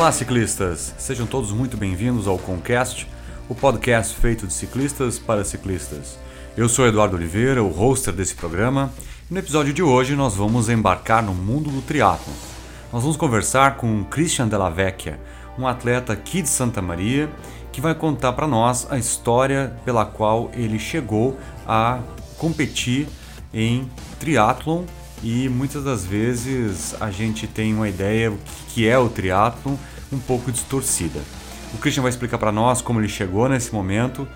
Olá, ciclistas! Sejam todos muito bem-vindos ao Concast, o podcast feito de ciclistas para ciclistas. Eu sou Eduardo Oliveira, o hoster desse programa, e no episódio de hoje nós vamos embarcar no mundo do triatlo. Nós vamos conversar com Christian Della Vecchia, um atleta aqui de Santa Maria, que vai contar para nós a história pela qual ele chegou a competir em triatlon e muitas das vezes a gente tem uma ideia que é o triatlon um pouco distorcida. O Christian vai explicar para nós como ele chegou nesse momento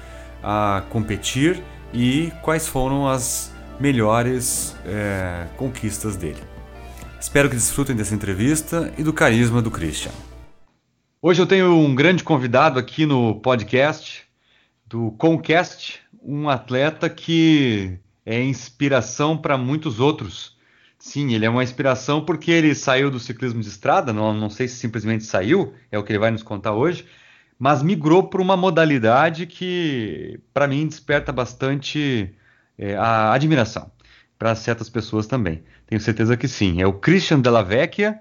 a competir e quais foram as melhores é, conquistas dele. Espero que desfrutem dessa entrevista e do carisma do Christian. Hoje eu tenho um grande convidado aqui no podcast do Concast, um atleta que é inspiração para muitos outros. Sim, ele é uma inspiração porque ele saiu do ciclismo de estrada, não, não sei se simplesmente saiu, é o que ele vai nos contar hoje, mas migrou para uma modalidade que, para mim, desperta bastante é, a admiração para certas pessoas também. Tenho certeza que sim. É o Christian Della Vecchia,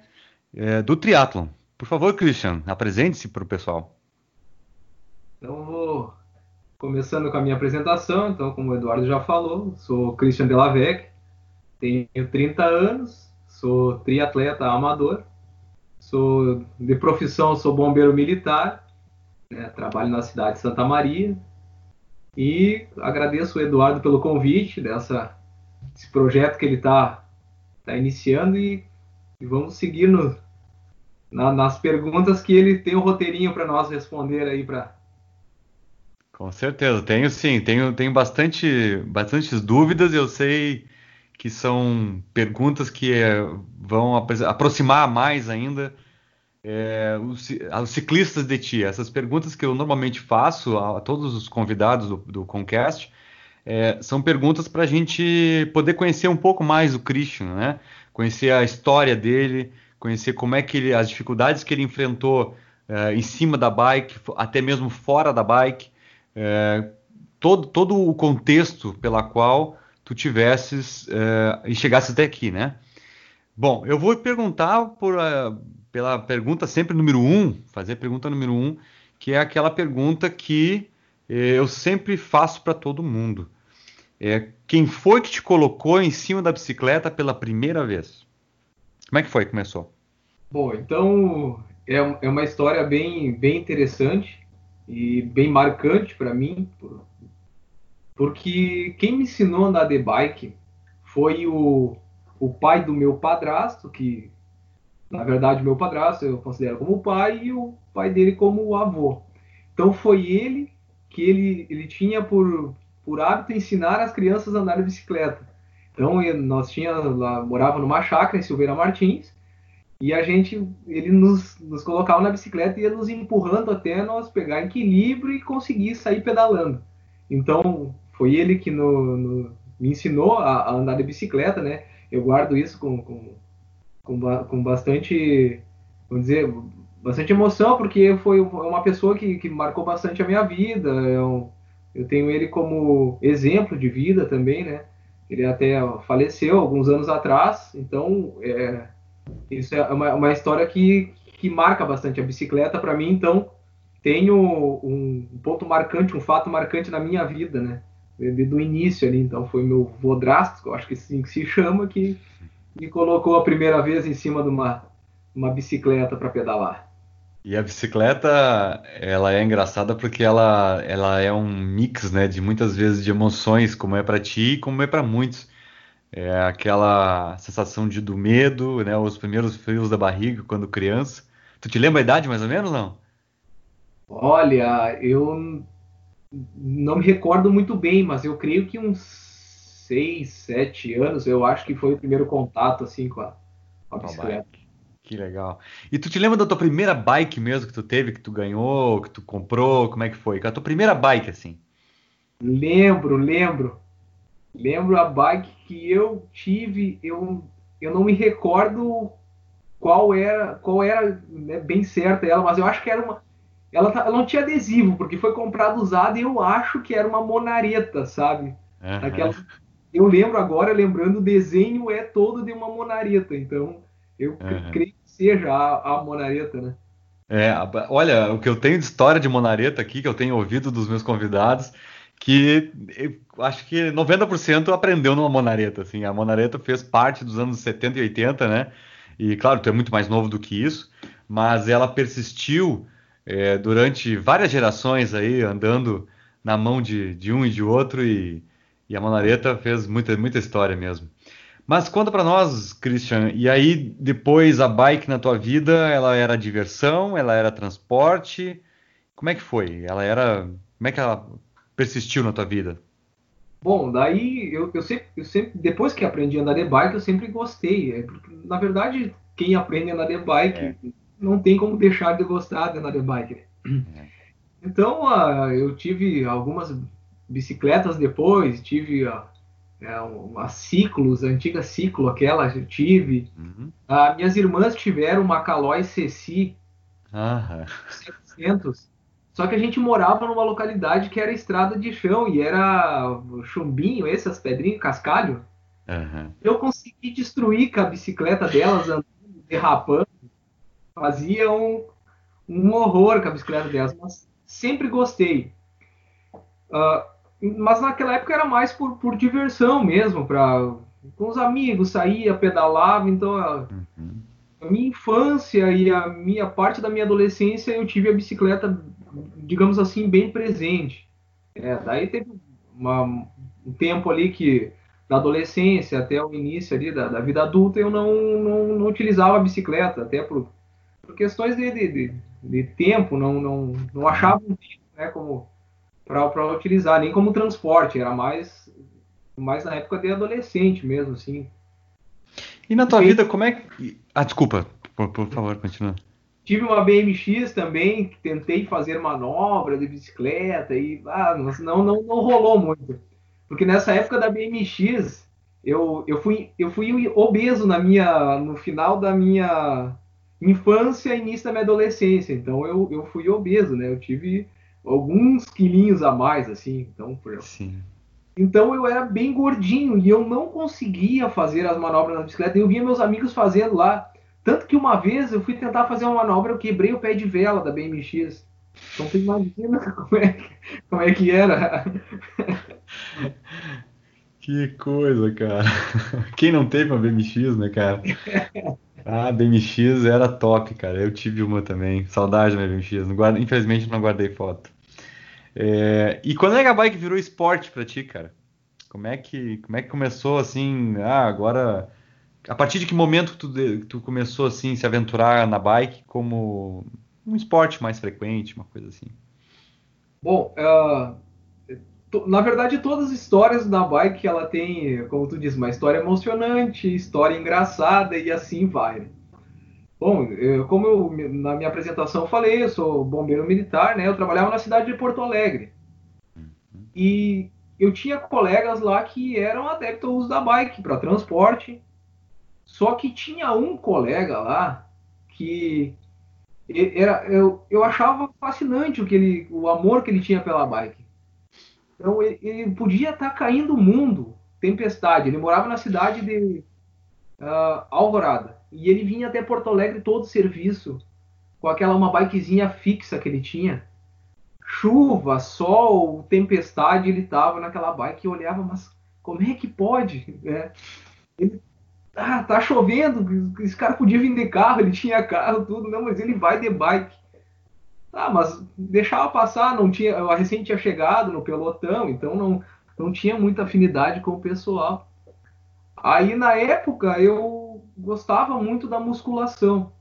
é, do triatlon. Por favor, Christian, apresente-se para o pessoal. Então, vou começando com a minha apresentação. Então, como o Eduardo já falou, sou Christian Delavec, tenho 30 anos, sou triatleta amador, sou de profissão sou bombeiro militar, né, trabalho na cidade de Santa Maria. E agradeço o Eduardo pelo convite dessa esse projeto que ele está tá iniciando e, e, vamos seguir no, na, nas perguntas que ele tem um roteirinho para nós responder aí para com certeza, tenho sim, tenho, tenho bastante, bastantes dúvidas, eu sei que são perguntas que é, vão aproximar mais ainda é, os, os, ciclistas de ti. Essas perguntas que eu normalmente faço a, a todos os convidados do, do Concast é, são perguntas para a gente poder conhecer um pouco mais o Christian, né? Conhecer a história dele, conhecer como é que ele, as dificuldades que ele enfrentou é, em cima da bike, até mesmo fora da bike todo, todo o contexto pela qual tu tivesses é, e chegasses até aqui, né? Bom, eu vou perguntar por, uh, pela pergunta sempre número um, fazer a pergunta número um, que é aquela pergunta que eh, eu sempre faço para todo mundo. É, quem foi que te colocou em cima da bicicleta pela primeira vez? Como é que foi que começou? Bom, então é, é uma história bem, bem interessante e bem marcante para mim, porque quem me ensinou a andar de bike foi o, o pai do meu padrasto, que na verdade meu padrasto eu considero como pai e o pai dele como avô. Então foi ele que ele, ele tinha por, por hábito ensinar as crianças a andar de bicicleta. Então nós tinha lá morava numa chácara em Silveira Martins e a gente, ele nos, nos colocava na bicicleta e ia nos empurrando até nós pegar equilíbrio e conseguir sair pedalando. Então, foi ele que no, no, me ensinou a, a, andar de bicicleta, né? Eu guardo isso com, com, com, com bastante, vamos dizer, bastante emoção, porque foi uma pessoa que, que marcou bastante a minha vida. Eu, eu tenho ele como exemplo de vida também, né? Ele até faleceu alguns anos atrás, então é, isso é uma, uma história que, que marca bastante a bicicleta para mim, então tenho um ponto marcante, um fato marcante na minha vida, né? Do início ali, então foi meu vodrasto, acho que assim que se chama, que me colocou a primeira vez em cima de uma, uma bicicleta para pedalar. E a bicicleta, ela é engraçada porque ela, ela é um mix, né, de muitas vezes de emoções, como é para ti e como é para muitos. É aquela sensação de, do medo, né? Os primeiros frios da barriga quando criança. Tu te lembra a idade mais ou menos, não? Olha, eu não me recordo muito bem, mas eu creio que uns 6, 7 anos, eu acho que foi o primeiro contato assim com a, com a bicicleta. Que legal. E tu te lembra da tua primeira bike mesmo que tu teve, que tu ganhou, que tu comprou? Como é que foi? A tua primeira bike, assim? Lembro, lembro. Lembro a bike que eu tive, eu, eu não me recordo qual era, qual era né, bem certa ela, mas eu acho que era uma. Ela, tá, ela não tinha adesivo, porque foi comprada usada e eu acho que era uma monareta, sabe? Uhum. Aquela, eu lembro agora, lembrando, o desenho é todo de uma monareta, então eu uhum. creio que seja a, a monareta, né? É, olha, o que eu tenho de história de monareta aqui, que eu tenho ouvido dos meus convidados, que acho que 90% aprendeu numa monareta, assim. A monareta fez parte dos anos 70 e 80, né? E claro, tu é muito mais novo do que isso, mas ela persistiu é, durante várias gerações aí, andando na mão de, de um e de outro, e, e a monareta fez muita, muita história mesmo. Mas conta para nós, Christian, e aí depois a bike na tua vida, ela era diversão, ela era transporte, como é que foi? Ela era, como é que ela persistiu na tua vida? Bom, daí eu, eu, sempre, eu sempre, depois que aprendi a andar de bike, eu sempre gostei. É, na verdade, quem aprende a andar de bike é. Não tem como deixar de gostar de de bike. Né? Então, uh, eu tive algumas bicicletas depois, tive uh, é, uma ciclos, a antiga ciclo, aquela eu tive. Uhum. Uh, minhas irmãs tiveram uma Caloi CC uhum. 700. Só que a gente morava numa localidade que era estrada de chão e era chumbinho, essas pedrinhas, cascalho. Uhum. Eu consegui destruir com a bicicleta delas, andando, derrapando. Fazia um, um horror com a bicicleta delas, mas sempre gostei. Uh, mas naquela época era mais por, por diversão mesmo, para com os amigos, saía, pedalava, então a, uhum. a, minha infância e a minha parte da minha adolescência eu tive a bicicleta, digamos assim, bem presente. É, daí teve uma, um tempo ali que da adolescência até o início ali da, da vida adulta eu não, não, não, utilizava a bicicleta, até por, por questões de, de, de, de tempo, não, não, não achava um tempo, né, como para utilizar, nem como transporte, era mais, mais na época de adolescente mesmo, assim. E na tua e, vida, como é que. Ah, desculpa, por, por favor, continua. Tive uma BMX também, que tentei fazer manobra de bicicleta e ah, não, não, não rolou muito. Porque nessa época da BMX, eu, eu, fui, eu fui obeso na minha, no final da minha infância e início da minha adolescência. Então eu, eu fui obeso, né? Eu tive alguns quilinhos a mais, assim. Então, por... Sim. Então eu era bem gordinho e eu não conseguia fazer as manobras na bicicleta. Eu via meus amigos fazendo lá. Tanto que uma vez eu fui tentar fazer uma manobra, eu quebrei o pé de vela da BMX. Então você imagina como é, como é que era. Que coisa, cara. Quem não teve uma BMX, né, cara? Ah, BMX era top, cara. Eu tive uma também. Saudade da BMX. Não guarda... Infelizmente não guardei foto. É... E quando é que a bike virou esporte pra ti, cara? Como é que, como é que começou assim? Ah, agora. A partir de que momento tu, tu começou assim se aventurar na bike como um esporte mais frequente, uma coisa assim? Bom, uh, na verdade, todas as histórias da bike, ela tem, como tu diz, uma história emocionante, história engraçada e assim vai. Bom, eu, como eu na minha apresentação falei, eu sou bombeiro militar, né? Eu trabalhava na cidade de Porto Alegre. E eu tinha colegas lá que eram adeptos da bike para transporte. Só que tinha um colega lá que era, eu, eu achava fascinante o, que ele, o amor que ele tinha pela bike. Então ele, ele podia estar tá caindo o mundo, tempestade. Ele morava na cidade de uh, Alvorada. E ele vinha até Porto Alegre todo serviço, com aquela uma bikezinha fixa que ele tinha. Chuva, sol, tempestade, ele tava naquela bike e olhava, mas como é que pode? É. Ele, ah, tá chovendo, esse cara podia vir de carro, ele tinha carro, tudo, não, mas ele vai de bike. Ah, mas deixava passar, não tinha, eu recém tinha chegado no pelotão, então não, não tinha muita afinidade com o pessoal. Aí na época eu gostava muito da musculação.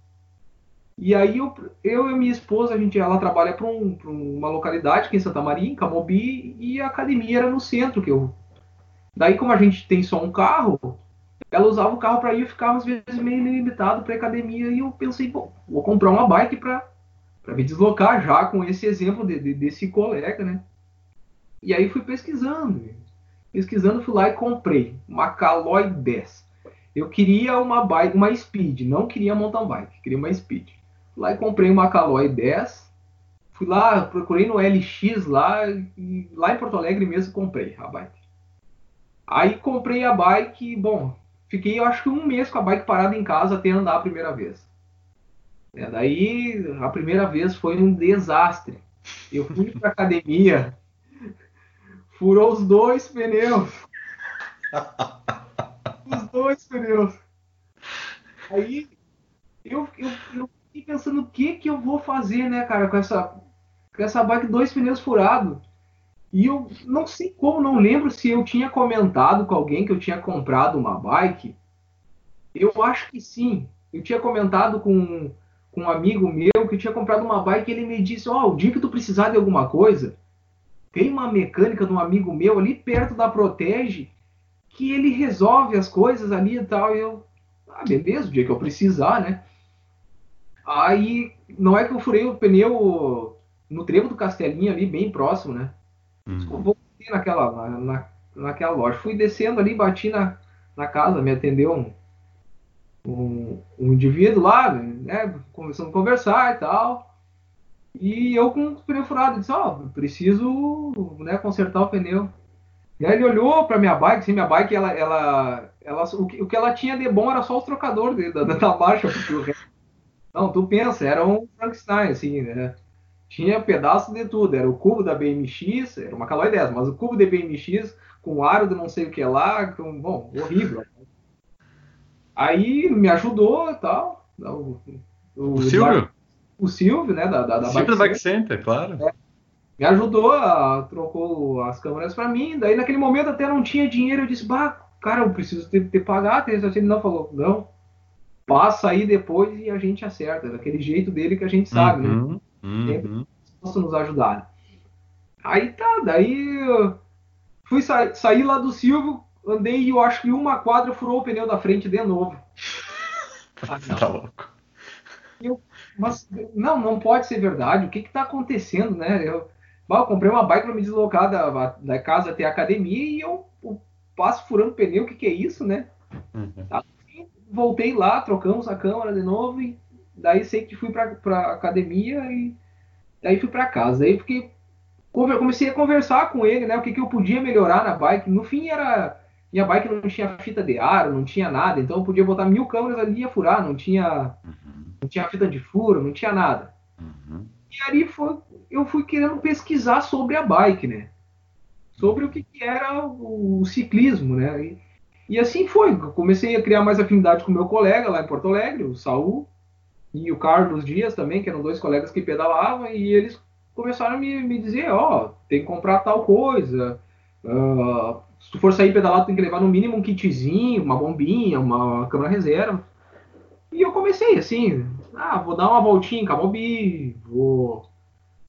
E aí eu, eu e minha esposa, a gente, ela trabalha para um, uma localidade aqui em Santa Maria, em Camobi, e a academia era no centro que eu. Daí como a gente tem só um carro, ela usava o carro para ir e ficava às vezes meio limitado para academia e eu pensei, bom, vou comprar uma bike para para me deslocar já com esse exemplo de, de, desse colega, né? E aí fui pesquisando, pesquisando fui lá e comprei uma Caloi 10. Eu queria uma bike, uma Speed, não queria mountain bike, queria uma Speed. Fui lá e comprei uma Caloi 10. Fui lá, procurei no LX lá e lá em Porto Alegre mesmo comprei a bike. Aí comprei a bike, bom, fiquei eu acho que um mês com a bike parada em casa até andar a primeira vez. É, daí a primeira vez foi um desastre. Eu fui para academia, furou os dois pneus. os dois pneus. Aí eu, eu, eu fiquei pensando o que que eu vou fazer, né, cara, com essa, com essa bike dois pneus furados. E eu não sei como, não lembro se eu tinha comentado com alguém que eu tinha comprado uma bike. Eu acho que sim. Eu tinha comentado com, com um amigo meu que tinha comprado uma bike e ele me disse: Ó, oh, o dia que tu precisar de alguma coisa, tem uma mecânica de um amigo meu ali perto da Protege que ele resolve as coisas ali e tal. E eu, ah, beleza, o dia que eu precisar, né? Aí, não é que eu furei o pneu no trevo do Castelinho ali, bem próximo, né? Uhum. Vou naquela, na, naquela loja. Fui descendo ali, bati na, na casa, me atendeu um, um, um indivíduo lá, né? Começando a conversar e tal. E eu com o pneu furado, disse, ó, oh, preciso né, consertar o pneu. E aí ele olhou para minha bike, assim, minha bike, ela, ela, ela, o, que, o que ela tinha de bom era só os trocadores da, da marcha. Não, tu pensa, era um Frankenstein, assim, né? tinha pedaço de tudo. Era o cubo da BMX, era uma Caloi 10, mas o cubo de BMX com aro de não sei o que lá, com, bom, horrível. Aí me ajudou e tal. O, o, o Silvio? O Silvio, né? Da, da, da Silvio Bike, Bike Center, claro. É, me ajudou, a, trocou as câmeras para mim. Daí naquele momento até não tinha dinheiro. Eu disse, bah, cara, eu preciso ter, ter pagar. Ele não falou, não, passa aí depois e a gente acerta. Daquele jeito dele que a gente sabe, né? uhum. né? Uhum. Posso nos ajudar. Aí tá, daí fui sa sair lá do Silvio, andei e eu acho que uma quadra furou o pneu da frente de novo. Ah, tá louco. Eu, mas não, não pode ser verdade. O que que tá acontecendo, né? Eu, eu comprei uma bike para me deslocar da, da casa até a academia e eu, eu passo furando pneu. O que que é isso, né? Uhum. Assim, voltei lá, trocamos a câmera de novo e Daí sei que fui pra, pra academia e daí fui para casa. Aí fiquei. Comecei a conversar com ele, né? O que, que eu podia melhorar na bike. No fim era. Minha bike não tinha fita de ar, não tinha nada, então eu podia botar mil câmeras ali e ia furar, não tinha, uhum. não tinha fita de furo, não tinha nada. Uhum. E aí foi, eu fui querendo pesquisar sobre a bike, né? Sobre o que, que era o, o, ciclismo, né? E, e assim foi. comecei a criar mais afinidade com meu colega lá em Porto Alegre, o Saul e o Carlos Dias também, que eram dois colegas que pedalavam, e eles começaram a me, me dizer, ó, oh, tem que comprar tal coisa, uh, se tu for sair pedalar, tem que levar no mínimo um kitzinho, uma bombinha, uma câmera reserva. E eu comecei assim, ah, vou dar uma voltinha em Camobi, vou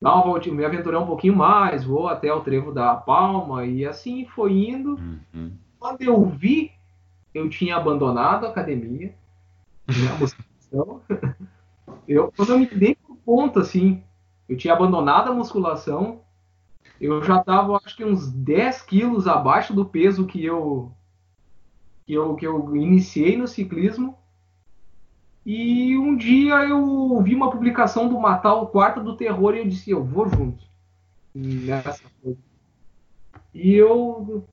dar uma voltinha, me aventurar um pouquinho mais, vou até o trevo da Palma, e assim foi indo. Uhum. Quando eu vi, eu tinha abandonado a academia, né, a musculação. Eu, quando eu me dei por conta, assim, eu tinha abandonado a musculação, eu já estava, acho que uns 10 quilos abaixo do peso que eu, que eu, que eu iniciei no ciclismo. E um dia eu vi uma publicação do Matar o Quarto do Terror e eu disse, eu vou junto nessa coisa. E eu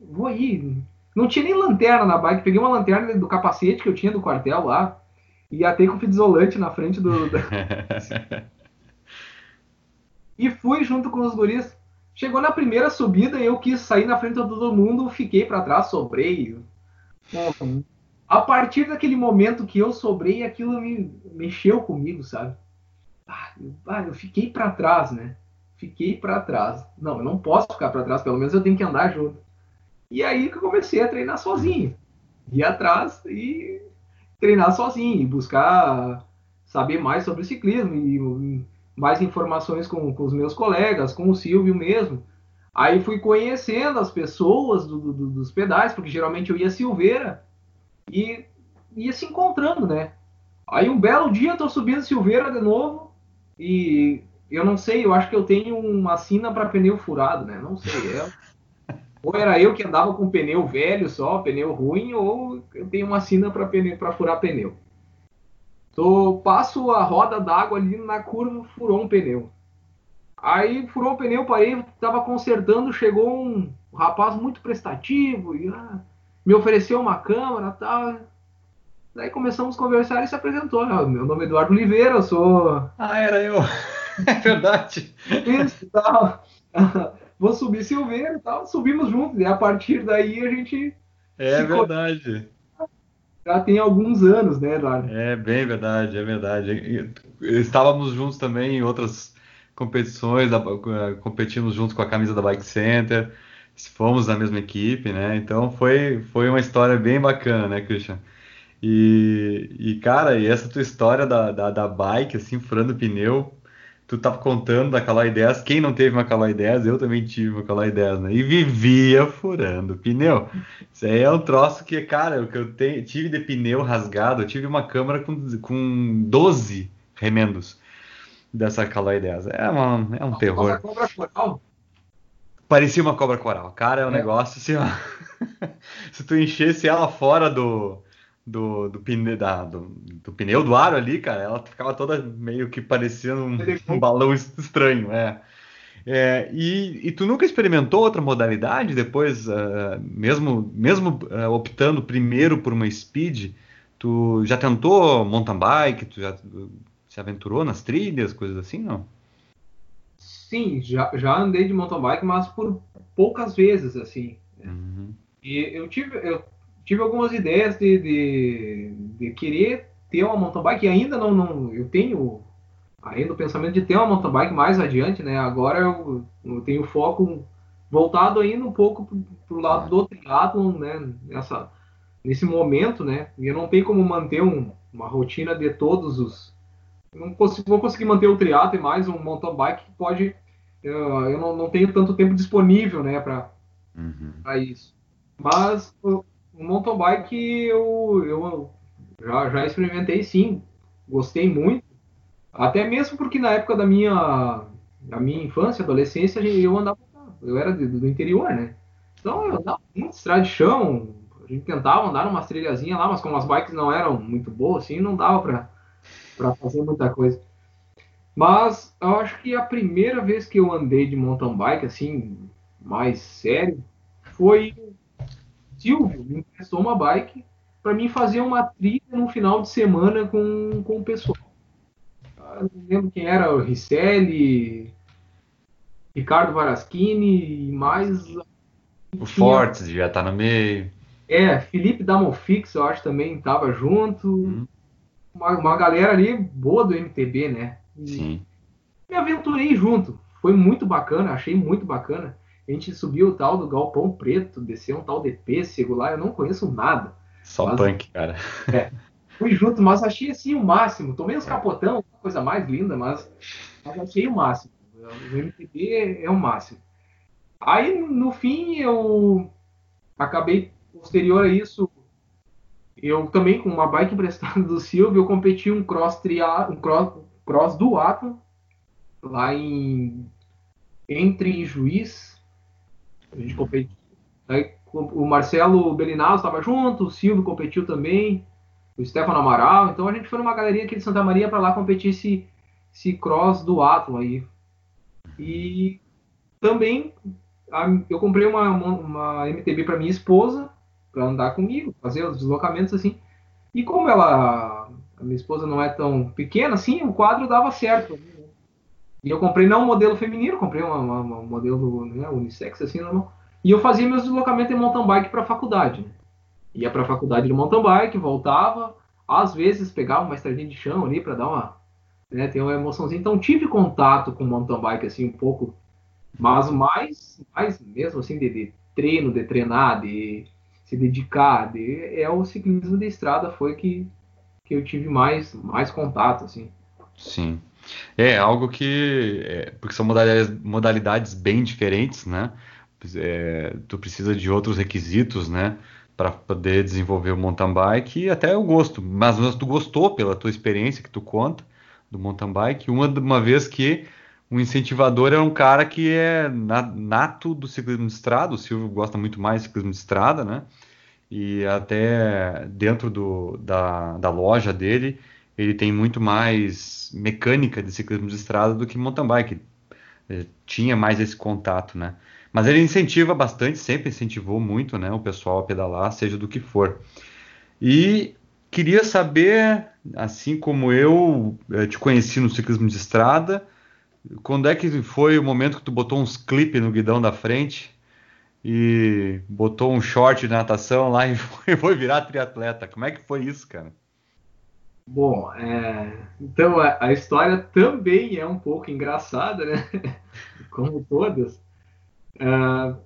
vou ir. Não tinha nem lanterna na bike, peguei uma lanterna do capacete que eu tinha do quartel lá, e atei com fita isolante na frente do. e fui junto com os guris. Chegou na primeira subida, eu quis sair na frente de todo mundo, fiquei para trás, sobrei. A partir daquele momento que eu sobrei, aquilo me mexeu comigo, sabe? Ah, eu fiquei para trás, né? Fiquei para trás. Não, eu não posso ficar para trás, pelo menos eu tenho que andar junto. E aí que eu comecei a treinar sozinho. Ir atrás e treinar sozinho e buscar saber mais sobre o ciclismo e mais informações com, com os meus colegas, com o Silvio mesmo. Aí fui conhecendo as pessoas do, do, dos pedais, porque geralmente eu ia Silveira e ia se encontrando, né? Aí um belo dia eu tô subindo Silveira de novo e eu não sei, eu acho que eu tenho uma sina para pneu furado, né? Não sei, é ou era eu que andava com pneu velho só, pneu ruim, ou eu tenho uma sina para furar pneu. Então, passo a roda d'água ali na curva, furou um pneu. Aí furou o pneu, parei, tava consertando, chegou um rapaz muito prestativo e ah, me ofereceu uma câmera tal. Daí começamos a conversar e se apresentou. Ah, meu nome é Eduardo Oliveira, eu sou. Ah, era eu. É verdade. Isso, tal. Vou subir Silveira e tal. Subimos juntos. E a partir daí a gente. É verdade. Já tem alguns anos, né, Eduardo? É bem verdade, é verdade. Estávamos juntos também em outras competições, competimos juntos com a camisa da Bike Center, fomos na mesma equipe, né? Então foi, foi uma história bem bacana, né, Christian? E, e, cara, e essa tua história da, da, da bike, assim, furando pneu, tu tava contando da Caloi 10, quem não teve uma Caloi 10, eu também tive uma Caloi 10, né? E vivia furando pneu. Isso aí é um troço que, cara, o que eu te, tive de pneu rasgado, eu tive uma câmera com, com 12 remendos dessa Caloi 10. É, uma, é um terror. Cobra coral. Parecia uma cobra coral. Cara, é um é. negócio assim, ó. Se tu enchesse ela fora do, do, do, pneu, da, do, do, pneu do aro ali, cara, ela ficava toda meio que parecendo um, um balão estranho, é. é e, e, tu nunca experimentou outra modalidade depois, uh, mesmo, mesmo uh, optando primeiro por uma speed, tu já tentou mountain bike, tu já se aventurou nas trilhas, coisas assim, não? Sim, já, já andei de mountain bike, mas por poucas vezes, assim. Uhum. E eu tive, eu tive algumas ideias de, de, de, querer ter uma mountain bike, e ainda não, não eu tenho ainda o pensamento de ter uma mountain bike mais adiante, né? Agora eu, eu tenho foco voltado ainda um pouco para o lado do triatlon, né? Nessa, nesse momento, né? E eu não tenho como manter um, uma rotina de todos os não consigo, vou conseguir manter o triatlo e mais um mountain bike que pode eu, eu não, não, tenho tanto tempo disponível, né, para uhum. isso. Mas o mountain bike eu, eu já, já experimentei sim, gostei muito. Até mesmo porque na época da minha, da minha infância, adolescência, eu andava, eu era do, interior, né? Então eu andava muito estrada de chão, a gente tentava andar numa trilhazinha lá, mas como as bikes não eram muito boas, assim, não dava para fazer muita coisa. Mas eu acho que a primeira vez que eu andei de mountain bike, assim, mais sério, foi Silvio me emprestou uma bike para mim fazer uma trilha no final de semana com, com o pessoal. Eu não lembro quem era, o Ricelli, Ricardo Varaschini e mais. O Fortes já tá no meio. É, Felipe Damofix, eu acho também estava junto. Hum. Uma, uma galera ali boa do MTB, né? E Sim. Me aventurei junto. Foi muito bacana, achei muito bacana. A gente subiu o tal do Galpão Preto, desceu um tal de pêssego lá, eu não conheço nada. Só mas, punk, cara. É, fui junto, mas achei assim o máximo. Tomei uns capotão, coisa mais linda, mas, mas achei o máximo. O MTB é, é o máximo. Aí, no fim, eu acabei, posterior a isso, eu também, com uma bike emprestada do Silvio, eu competi um cross, tria, um cross, cross do Atom, lá em entre Juiz a gente competiu. O Marcelo Belinazzo estava junto, o Silvio competiu também, o Stefano Amaral. Então a gente foi numa galerinha aqui de Santa Maria para lá competir esse, esse cross do Atlas aí. E também a, eu comprei uma, uma MTB para minha esposa, para andar comigo, fazer os deslocamentos assim. E como ela, a minha esposa não é tão pequena assim, o quadro dava certo. E eu comprei não um modelo feminino, comprei uma, uma, uma modelo né, unissex, assim, normal. E eu fazia meus deslocamentos em mountain bike para a faculdade. Né? Ia para a faculdade de mountain bike, voltava, às vezes pegava uma estradinha de chão ali para dar uma, né, ter uma emoçãozinha. Então tive contato com mountain bike assim um pouco, mas mais, mais mesmo assim de, de treino, de treinar, de se dedicar, de, é o ciclismo de estrada foi que, que eu tive mais, mais contato assim. Sim. É algo que. É, porque são modalidades, modalidades bem diferentes, né? É, tu precisa de outros requisitos, né? Para poder desenvolver o mountain bike e até o gosto. Mas, mas tu gostou pela tua experiência que tu conta do mountain bike, uma, uma vez que o incentivador é um cara que é nato do ciclismo de estrada, o Silvio gosta muito mais de ciclismo de estrada, né? E até dentro do, da, da loja dele, ele tem muito mais mecânica de ciclismo de estrada do que mountain bike. Ele tinha mais esse contato, né? Mas ele incentiva bastante, sempre incentivou muito, né, o pessoal a pedalar, seja do que for. E queria saber, assim como eu eh, te conheci no ciclismo de estrada, quando é que foi o momento que tu botou uns clipes no guidão da frente e botou um short de natação lá e foi, foi virar triatleta? Como é que foi isso, cara? Bom, é... então a, a, história também é um pouco engraçada, né? Como todas. Uh,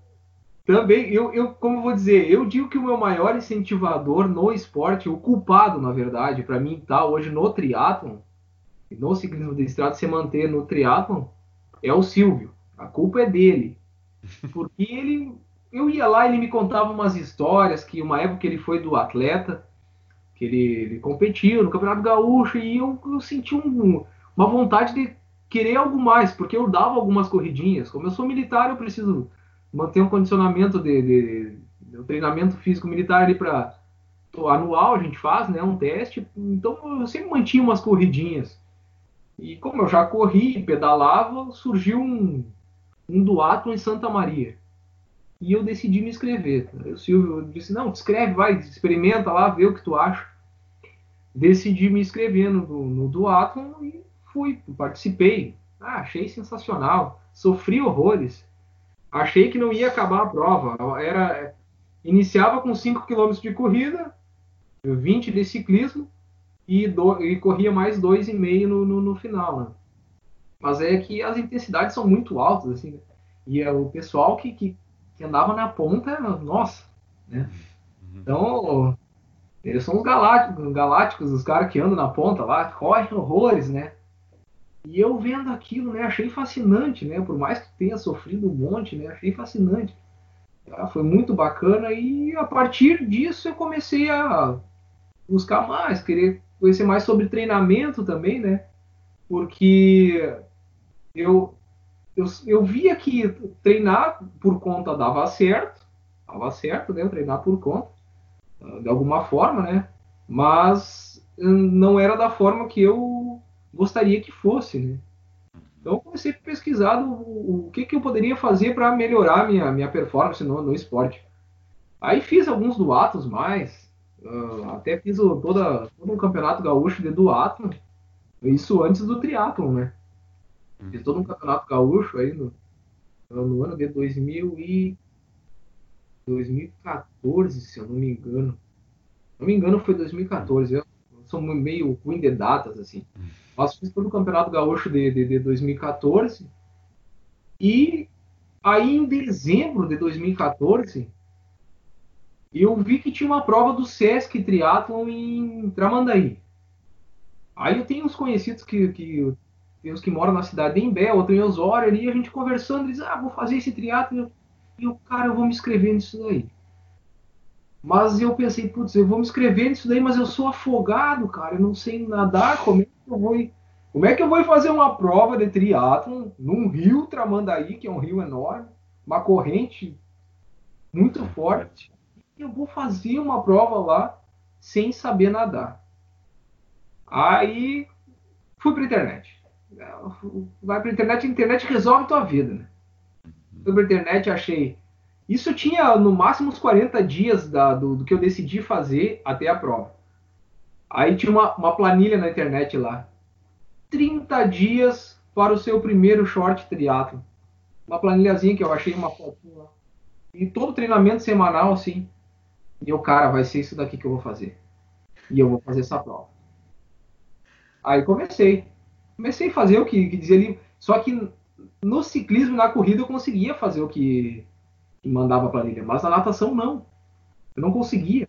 também, eu, eu, como vou dizer, eu digo que o meu maior incentivador no esporte, o culpado, na verdade, para mim tá hoje no triatlon, no ciclismo de estrada, se manter no triatlon, é o Silvio. A culpa é dele. Porque ele, eu ia lá, ele me contava umas histórias que uma época ele foi do atleta, que ele, ele competiu no Campeonato Gaúcho e eu, eu senti um, uma vontade de querer algo mais, porque eu dava algumas corridinhas. Como eu sou militar, eu preciso manter um condicionamento de, de, de um treinamento físico militar ali para anual a gente faz, né, um teste. Então eu sempre mantinha umas corridinhas. E como eu já corri, pedalava, surgiu um, um duato em Santa Maria. E eu decidi me inscrever. o Silvio disse: Não, escreve, vai, experimenta lá, vê o que tu acha. Decidi me inscrever no, no duatlon e fui, participei. Ah, achei sensacional. Sofri horrores. Achei que não ia acabar a prova. Era iniciava com 5 km de corrida, 20 de ciclismo e, do, e corria mais 2,5 no, no, no final. Né? Mas é que as intensidades são muito altas, assim, né? E é o pessoal que, que que andava na ponta, nossa, né? Uhum. Então, eles são os galácticos, galácticos os caras que andam na ponta lá, correm horrores, né? E eu vendo aquilo, né, achei fascinante, né? Por mais que tenha sofrido um monte, né, achei fascinante. Ah, foi muito bacana e a partir disso eu comecei a buscar mais, querer conhecer mais sobre treinamento também, né? Porque eu eu, eu via que treinar por conta dava certo, dava certo, né? Treinar por conta, de alguma forma, né? Mas hum, não era da forma que eu gostaria que fosse, né? Então eu comecei a pesquisar o, que, que eu poderia fazer para melhorar minha, minha performance no, no esporte. Aí fiz alguns duatos mais, uh, até fiz o, toda, todo um campeonato gaúcho de duato, isso antes do triatlon, né? Fiz todo um campeonato gaúcho aí no, no ano de 2000 e 2014, se eu não me engano. Se não me engano, foi 2014. Eu sou meio ruim de datas, assim. Mas fiz todo o campeonato gaúcho de, de, de 2014. E aí, em dezembro de 2014, eu vi que tinha uma prova do Sesc Triathlon em Tramandaí. Aí eu tenho uns conhecidos que, que tem uns que moram na cidade de Embé, outro em Osório ali, a gente conversando, eles, ah, vou fazer esse triatlo e eu, cara, eu vou me inscrever nisso daí. Mas eu pensei, putz, eu vou me inscrever nisso daí, mas eu sou afogado, cara, eu não sei nadar, como é que eu vou, como é que eu vou fazer uma prova de triatlo num rio Tramandaí, que é um rio enorme, uma corrente muito forte. Eu vou fazer uma prova lá sem saber nadar. Aí fui para internet vai para internet, a internet resolve tua vida. Né? Sobre a internet achei. Isso tinha no máximo uns 40 dias da, do, do, que eu decidi fazer até a prova. Aí tinha uma, uma planilha na internet lá. 30 dias para o seu primeiro short triatlo. Uma planilhazinha que eu achei uma fotinha lá. E todo treinamento semanal, assim. E o cara, vai ser isso daqui que eu vou fazer. E eu vou fazer essa prova. Aí comecei comecei a fazer o que, que dizia ali. Só que no ciclismo, na corrida, eu conseguia fazer o que, mandava a planilha, mas na natação não. Eu não conseguia.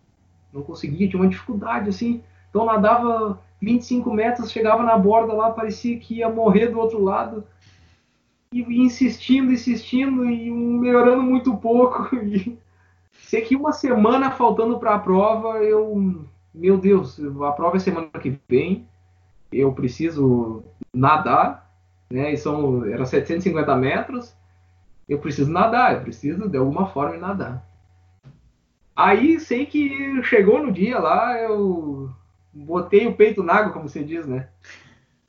Não conseguia, tinha uma dificuldade assim. Então nadava 25 metros, chegava na borda lá, parecia que ia morrer do outro lado. E insistindo, insistindo e melhorando muito pouco. E sei que uma semana faltando para a prova, eu, meu Deus, a prova é semana que vem eu preciso nadar, né? E são, era 750 metros. Eu preciso nadar, eu preciso de alguma forma nadar. Aí sei que chegou no dia lá, eu botei o peito na água, como você diz, né?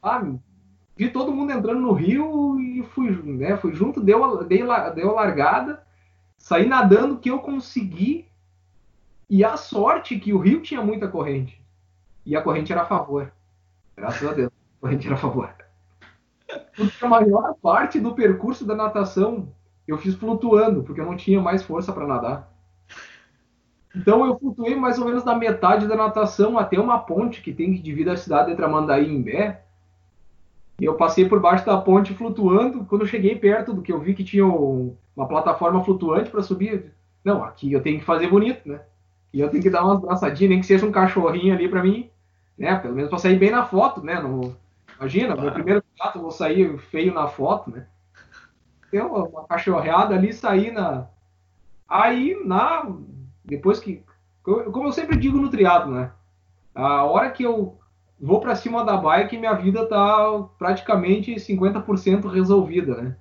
Ah, vi todo mundo entrando no rio e fui, né, fui junto, deu, dei, deu largada, saí nadando que eu consegui. E a sorte que o rio tinha muita corrente. e a corrente era a favor. Graças a Deus, a corrente era a favor. Porque a maior parte do percurso da natação eu fiz flutuando, porque eu não tinha mais força para nadar. Então eu flutuei mais ou menos da metade da natação até uma ponte que tem que dividir a cidade entre Amandaí e Imbé. E eu passei por baixo da ponte flutuando. Quando eu cheguei perto do que eu vi que tinha uma plataforma flutuante para subir, não, aqui eu tenho que fazer bonito, né? E eu tenho que dar umas braçadinhas, nem que seja um cachorrinho ali para mim, né? Pelo menos para sair bem na foto, né? Imagina, meu primeiro gato, vou sair feio na foto, né? Tem uma cachorreada ali, sair na. Aí, na depois que. Como eu sempre digo no triatlo, né? A hora que eu vou para cima da bike, minha vida tá praticamente 50% resolvida, né?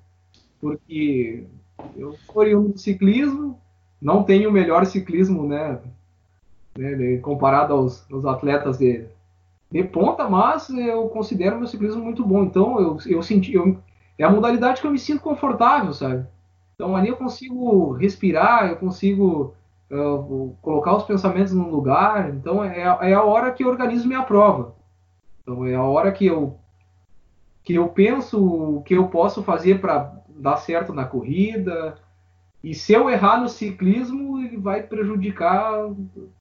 Porque eu sou oriundo do ciclismo, não tenho o melhor ciclismo, né? né comparado aos, aos atletas de, de ponta, mas eu considero meu ciclismo muito bom. Então eu, eu senti, eu, é a modalidade que eu me sinto confortável, sabe? Então ali eu consigo respirar, eu consigo uh, colocar os pensamentos no lugar. Então é, é a hora que o organismo me aprova. Então é a hora que eu que eu penso o que eu posso fazer para dar certo na corrida. E se eu errar no ciclismo, ele vai prejudicar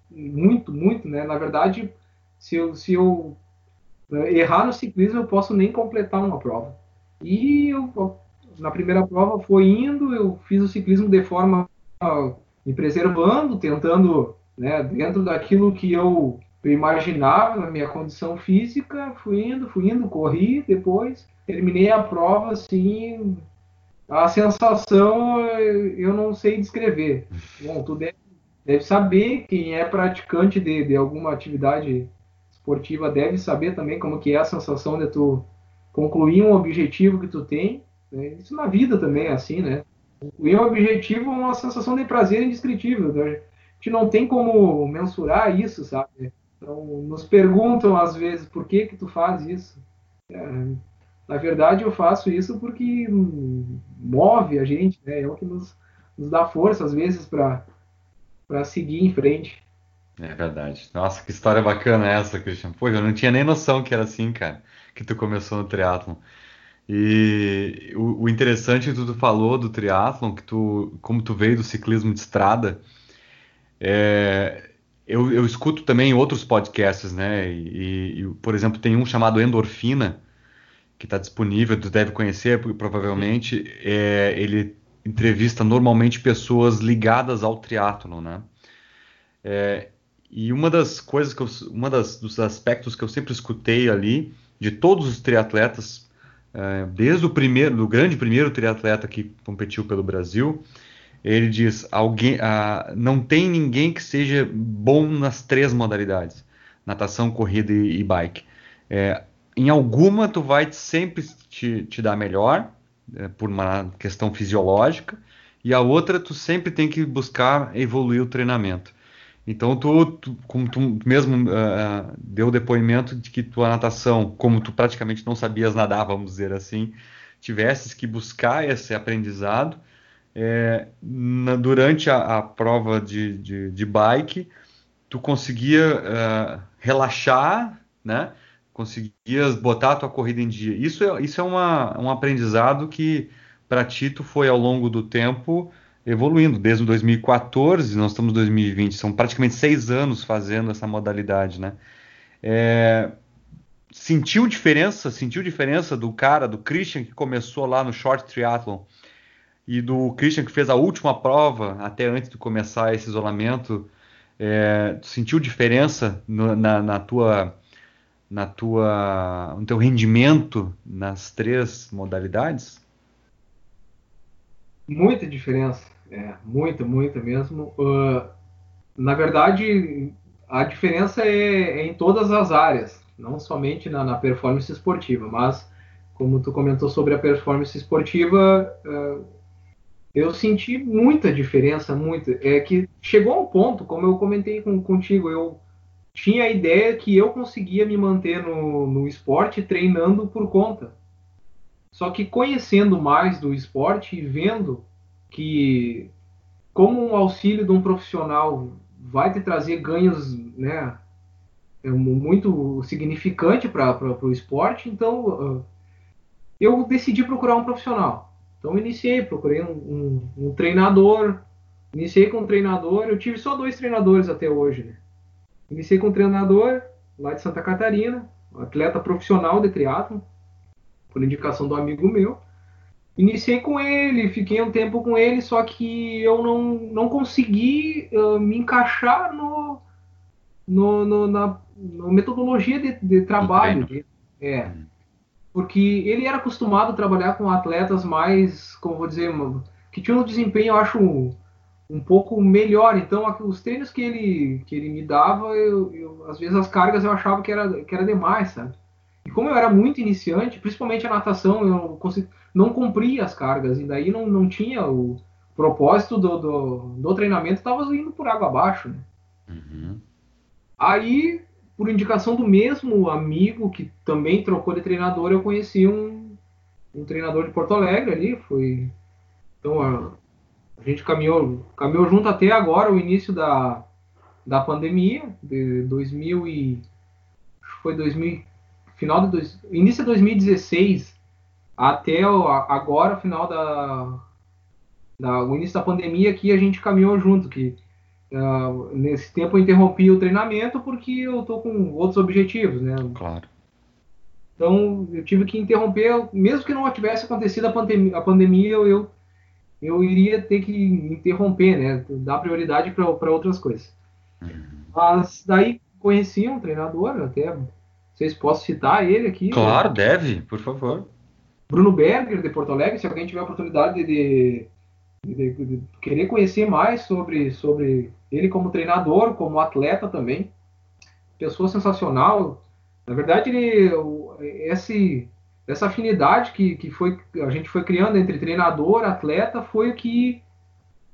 muito, muito, né? Na verdade, se eu, se eu eh, errar no ciclismo, eu posso nem completar uma prova. E eu, na primeira prova foi indo, eu fiz o ciclismo de forma me preservando, tentando, né, dentro daquilo que eu imaginava, na minha condição física, fui indo, fui indo, corri depois, terminei a prova, assim, a sensação eu não sei descrever. Bom, tu deve, deve saber, quem é praticante de, de alguma atividade esportiva deve saber também como que é a sensação de tu concluir um objetivo que tu tem. Né? Isso na vida também é assim, né? E o objetivo é uma sensação de prazer indescritível. Né? A gente não tem como mensurar isso, sabe? Então, nos perguntam às vezes por que que tu faz isso. É, na verdade, eu faço isso porque move a gente, né? É o que nos, nos dá força às vezes para seguir em frente. É verdade. Nossa, que história bacana essa, Christian. Pô, eu não tinha nem noção que era assim, cara, que tu começou no triatlon. E o, o interessante que tu falou do triatlon, que tu, como tu veio do ciclismo de estrada, é, eu, eu, escuto também outros podcasts, né? E, e, por exemplo, tem um chamado Endorfina, que está disponível, tu deve conhecer, provavelmente. É, ele entrevista normalmente pessoas ligadas ao triatlon, né? É, e uma das coisas que eu, uma das dos aspectos que eu sempre escutei ali de todos os triatletas é, desde o primeiro, do grande primeiro triatleta que competiu pelo Brasil, ele diz: alguém, ah, não tem ninguém que seja bom nas três modalidades, natação, corrida e, e bike. É, em alguma tu vai sempre te, te dar melhor, é, por uma questão fisiológica, e a outra tu sempre tem que buscar evoluir o treinamento. Então, tu, tu como tu mesmo uh, deu depoimento de que tua natação, como tu praticamente não sabias nadar, vamos dizer assim, tivesses que buscar esse aprendizado, é, na, durante a, a prova de, de, de, bike, tu conseguia uh, relaxar, né? Conseguias botar a tua corrida em dia. Isso é, isso é uma, um aprendizado que, para ti, tu foi ao longo do tempo evoluindo. Desde 2014, nós estamos em 2020, são praticamente seis anos fazendo essa modalidade, né? É, sentiu diferença? Sentiu diferença do cara, do Christian que começou lá no short triathlon e do Christian que fez a última prova até antes de começar esse isolamento? É, sentiu diferença no, na, na tua na tua no teu rendimento nas três modalidades? Muita diferença, é, muita mesmo. Uh, na verdade, a diferença é, é, em todas as áreas, não somente na, na, performance esportiva, mas como tu comentou sobre a performance esportiva, uh, eu senti muita diferença, muita. É que chegou a um ponto, como eu comentei com, contigo, eu tinha a ideia que eu conseguia me manter no, no esporte treinando por conta. Só que conhecendo mais do esporte e vendo que como um auxílio de um profissional vai te trazer ganhos, né, é muito significante para o esporte, então uh, eu decidi procurar um profissional. Então iniciei, procurei um, um, um, treinador, iniciei com um treinador, eu tive só dois treinadores até hoje. Né? Iniciei com um treinador lá de Santa Catarina, atleta profissional de triatlo, por indicação do amigo meu. Iniciei com ele, fiquei um tempo com ele, só que eu não, não consegui uh, me encaixar no, no, no na, na, metodologia de, de trabalho. É. Uhum. Porque ele era acostumado a trabalhar com atletas mais, como vou dizer, que tinham um desempenho, eu acho, um, um pouco melhor. Então, os treinos que ele, que ele me dava, eu, eu, às vezes as cargas eu achava que era, que era demais, sabe? E como eu era muito iniciante, principalmente a natação, eu consegui, não cumpria as cargas, e daí não, não tinha o propósito do, do, do treinamento, estava indo por água abaixo. Né? Uhum. Aí, por indicação do mesmo amigo que também trocou de treinador, eu conheci um, um treinador de Porto Alegre ali, foi... Então, a, a gente caminhou, caminhou junto até agora, o início da, da pandemia, de 2000 e... Foi 2000, final de dois, início de 2016 até agora, final da, da, o início da pandemia, que a gente caminhou junto, que uh, nesse tempo eu interrompi o treinamento porque eu tô com outros objetivos, né? Claro. Então eu tive que interromper, mesmo que não tivesse acontecido a pandemia, a pandemia eu, eu iria ter que interromper, né? Dar prioridade para outras coisas. Uhum. Mas daí conheci um treinador, até vocês posso citar ele aqui. Claro, né? deve, por favor. Bruno Berger, de Porto Alegre, se alguém tiver a oportunidade de, de, de, de, querer conhecer mais sobre, sobre ele como treinador, como atleta também. Pessoa sensacional. Na verdade, ele, esse, essa afinidade que, que foi, a gente foi criando entre treinador atleta foi o que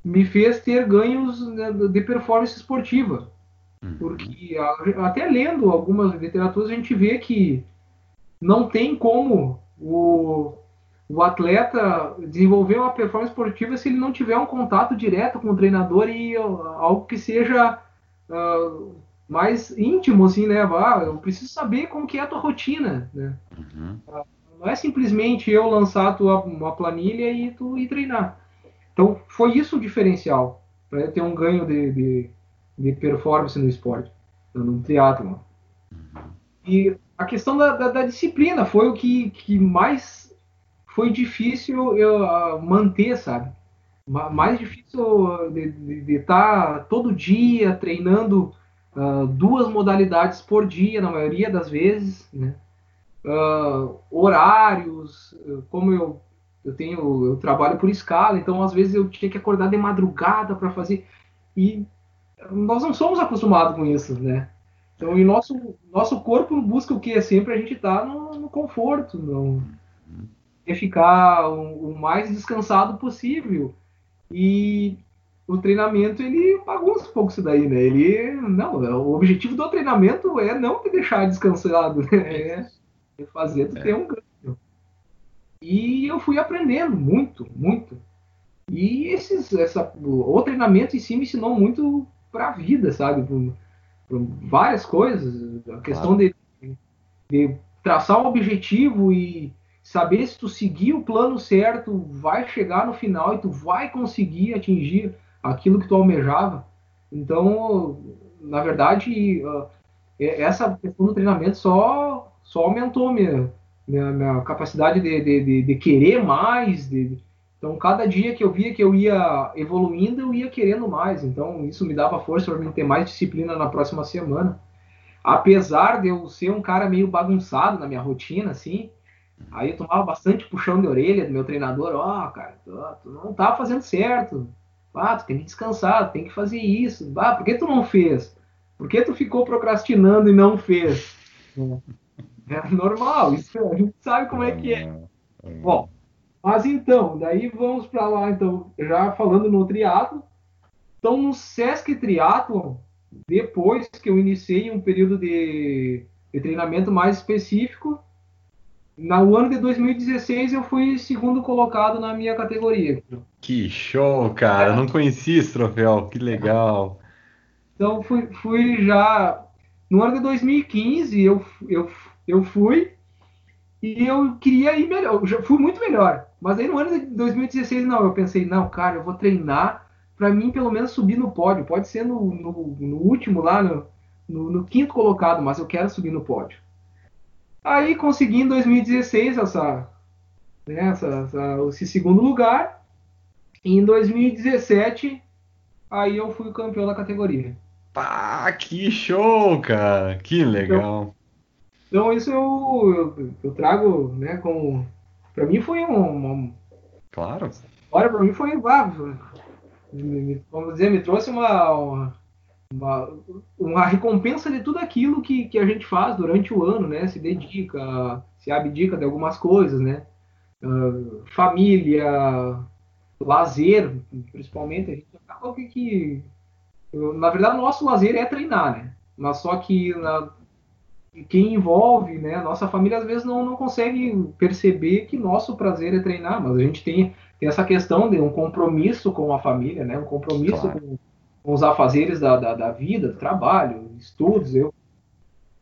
me fez ter ganhos né, de performance esportiva. Uhum. Porque até lendo algumas literaturas a gente vê que não tem como o, o atleta desenvolver uma performance esportiva se ele não tiver um contato direto com o treinador e algo que seja uh, mais íntimo, assim, né? Ah, eu preciso saber como que é a tua rotina, né? Uhum. Não é simplesmente eu lançar tua, uma planilha e tu ir treinar. Então, foi isso o diferencial para ter um ganho de, de, de performance no esporte, no triatlo. E a questão da, da, da, disciplina foi o que, que mais foi difícil eu uh, manter, sabe? Mais difícil de estar tá todo dia treinando uh, duas modalidades por dia, na maioria das vezes, né? Uh, horários, como eu, eu tenho, eu trabalho por escala, então às vezes eu tinha que acordar de madrugada para fazer e nós não somos acostumados com isso, né? Então, e nosso, nosso corpo busca o que? É sempre a gente estar tá no, no, conforto, não é ficar o, o, mais descansado possível. E o treinamento, ele bagunça um pouco isso daí, né? Ele, não, o objetivo do treinamento é não te deixar descansado, né? É, é fazer tu é. ter um ganho. E eu fui aprendendo muito, muito. E esses, essa, o treinamento em si me ensinou muito para a vida, sabe? Por, por, várias coisas. A questão claro. de, de traçar um objetivo e saber se tu seguir o plano certo, vai chegar no final e tu vai conseguir atingir aquilo que tu almejava. Então, na verdade, essa questão do treinamento só, só aumentou minha, minha, minha capacidade de, de, de, de querer mais, de, então, cada dia que eu via que eu ia evoluindo, eu ia querendo mais. Então, isso me dava força para mim ter mais disciplina na próxima semana. Apesar de eu ser um cara meio bagunçado na minha rotina, assim, aí eu tomava bastante puxão de orelha do meu treinador: Ó, oh, cara, tu, tu, não tá fazendo certo. Ah, tu tem que descansar, tem que fazer isso. Ah, por que tu não fez? Por que tu ficou procrastinando e não fez? É, é normal, isso a gente sabe como é que é. é. Bom, mas então, daí vamos para lá, então, já falando no triatlo. Então, no Sesc Triathlon, depois que eu iniciei um período de, de treinamento mais específico, no ano de 2016 eu fui segundo colocado na minha categoria. Que show, cara! É. Não conhecia esse troféu, que legal. Então fui, fui já no ano de 2015 eu, eu, eu fui e eu queria ir melhor, eu fui muito melhor. Mas aí no ano de 2016, não, eu pensei, não, cara, eu vou treinar para mim pelo menos subir no pódio. Pode ser no, no, no último lá, no, no, no, quinto colocado, mas eu quero subir no pódio. Aí consegui em 2016 essa, né, essa, essa, esse segundo lugar. E em 2017, aí eu fui campeão da categoria. Pá, que show, cara! Que legal! Então, então isso eu, eu, eu, trago, né, como... Pra mim foi um... uma claro. Olha, pra mim foi... Ah, vamos dizer, me trouxe uma, uma uma, uma recompensa de tudo aquilo que, que a gente faz durante o ano, né? Se dedica, se abdica de algumas coisas, né? Uh, família, lazer, principalmente. A gente acaba que, que, na verdade, o nosso lazer é treinar, né? Mas só que na, quem envolve, né? Nossa família às vezes não, não consegue perceber que nosso prazer é treinar, mas a gente tem, tem essa questão de um compromisso com a família, né? Um compromisso claro. com com os afazeres da, da, da, vida, do trabalho, estudos. Eu,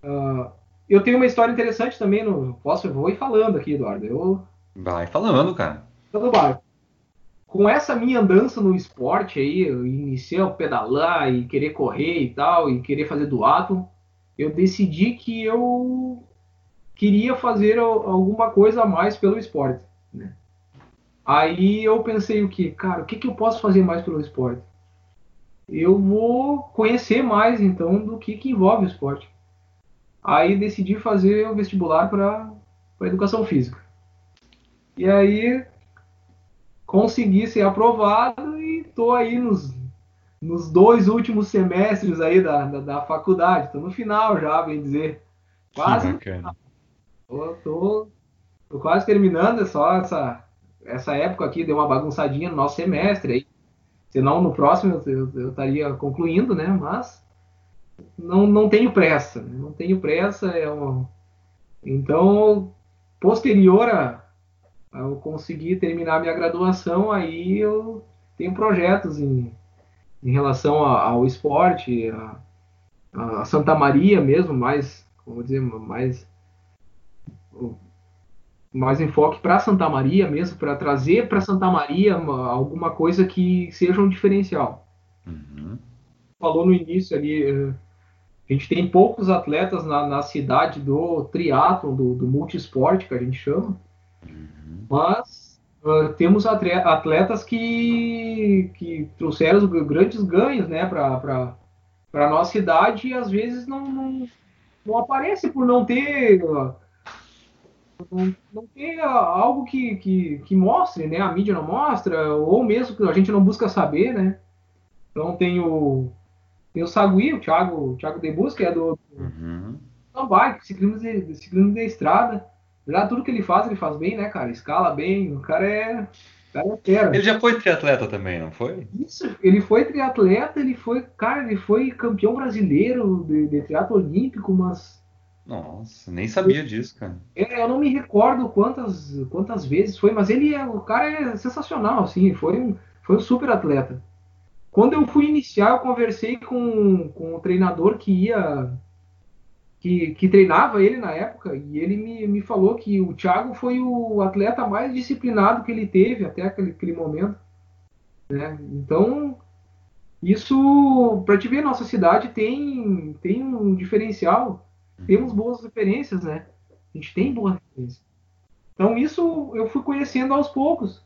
uh, eu tenho uma história interessante também. No, posso, eu vou ir falando aqui, Eduardo. Eu, Vai falando, cara. Tudo bem. Com essa minha andança no esporte aí, eu iniciei a pedalar e querer correr e tal, e querer fazer duato, eu decidi que eu queria fazer alguma coisa a mais pelo esporte. Né? Aí eu pensei o que, cara, o que, que eu posso fazer mais pelo esporte? eu vou conhecer mais então do que, que envolve o esporte. Aí decidi fazer o vestibular para educação física. E aí consegui ser aprovado e estou aí nos, nos dois últimos semestres aí da, da, da faculdade. Estou no final já, bem dizer. Quase. Tô, tô, tô, quase terminando, é só essa, essa época aqui deu uma bagunçadinha no nosso semestre. Aí Senão no próximo eu, eu, estaria concluindo, né? Mas não, não tenho pressa. Né? Não tenho pressa. É uma... Então, posterior a, a eu conseguir terminar minha graduação, aí eu tenho projetos em, em relação ao esporte, a, a Santa Maria mesmo, mais, como dizer, mais mais enfoque para Santa Maria mesmo, para trazer para Santa Maria uma, alguma coisa que seja um diferencial. Uhum. Falou no início ali, eh, a gente tem poucos atletas na, na cidade do triatlo, do, do multisport, que a gente chama, uhum. mas uh, temos atletas que, que trouxeram grandes ganhos né, para a nossa cidade e às vezes não, não, não aparece por não ter... Uh, não, não tem algo que, que, que, mostre, né? A mídia não mostra, ou mesmo que a gente não busca saber, né? Então tem o, tem o Sagui, o Thiago, o Thiago Debus, que é do uhum. bike, ciclismo de, ciclismo de estrada. Já tudo que ele faz, ele faz bem, né, cara? Escala bem, o cara é. cara é Ele já foi triatleta também, não foi? Isso, ele foi triatleta, ele foi, cara, ele foi campeão brasileiro de, de triatlo olímpico, mas nossa, nem sabia disso, cara. É, eu não me recordo quantas, quantas vezes foi, mas ele é, o cara é sensacional, assim, foi um, foi um super atleta. Quando eu fui iniciar, eu conversei com, com o treinador que ia, que, que treinava ele na época, e ele me, me falou que o Thiago foi o atleta mais disciplinado que ele teve até aquele, aquele momento. Né? Então, isso, para te ver, nossa cidade tem, tem um diferencial temos boas referências, né? A gente tem boas referências. Então isso eu fui conhecendo aos poucos,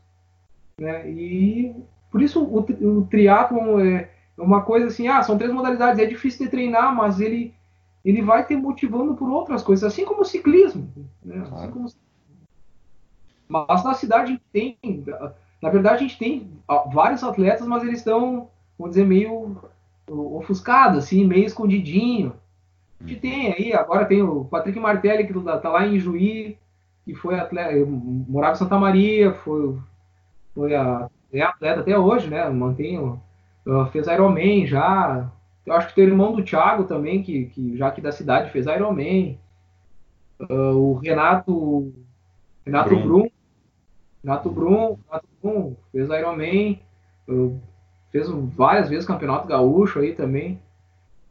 né? E por isso o, o triatlon é uma coisa assim, ah, são três modalidades, é difícil de treinar, mas ele ele vai te motivando por outras coisas, assim como o ciclismo, né? Assim claro. Assim como... Mas na cidade a gente tem, na verdade a gente tem vários atletas, mas eles estão, vamos dizer, meio ofuscados, assim, meio escondidinho que tem aí, agora tem o Patrick Martelli, que tá, tá lá em Juí, que foi atleta, morava em Santa Maria, foi, foi a, é atleta até hoje, né? Mantém, fez Ironman já. Eu acho que tem o irmão do Thiago também, que, que já aqui da cidade fez Ironman. Uh, o Renato, Renato Brum. Brum Renato Brum, Renato Brum fez Ironman, uh, fez várias vezes campeonato gaúcho aí também.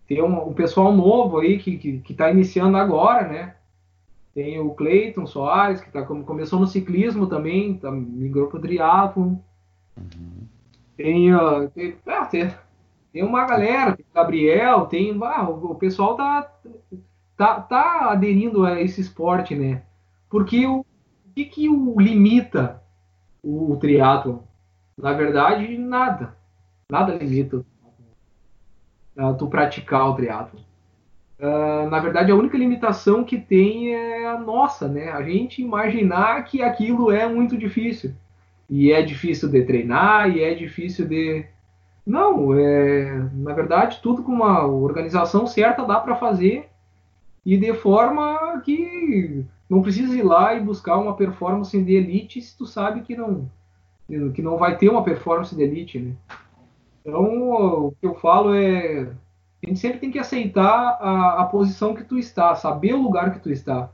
tem um, um pessoal novo aí que, que, que tá iniciando agora, né? Tem o Cleiton Soares, que tá, começou no ciclismo também, tá, migrou para o triatlon. Uhum. Tem, uh, tem, ah, tem, tem, uma galera, tem Gabriel, tem. Ah, o, pessoal tá, tá, tá aderindo a esse esporte, né? Porque o, o que, que o limita o, o triatlon? Na verdade, nada. Nada limita uh, tu praticar o triatlon. Uh, na verdade, a única limitação que tem é a nossa, né? A gente imaginar que aquilo é muito difícil. E é difícil de treinar, e é difícil de. Não, é, na verdade, tudo com uma organização certa dá para fazer e de forma que não precisa ir lá e buscar uma performance de elite se tu sabe que não que não vai ter uma performance de elite, né? Então, o que eu falo é a gente sempre tem que aceitar a, a, posição que tu está, saber o lugar que tu está.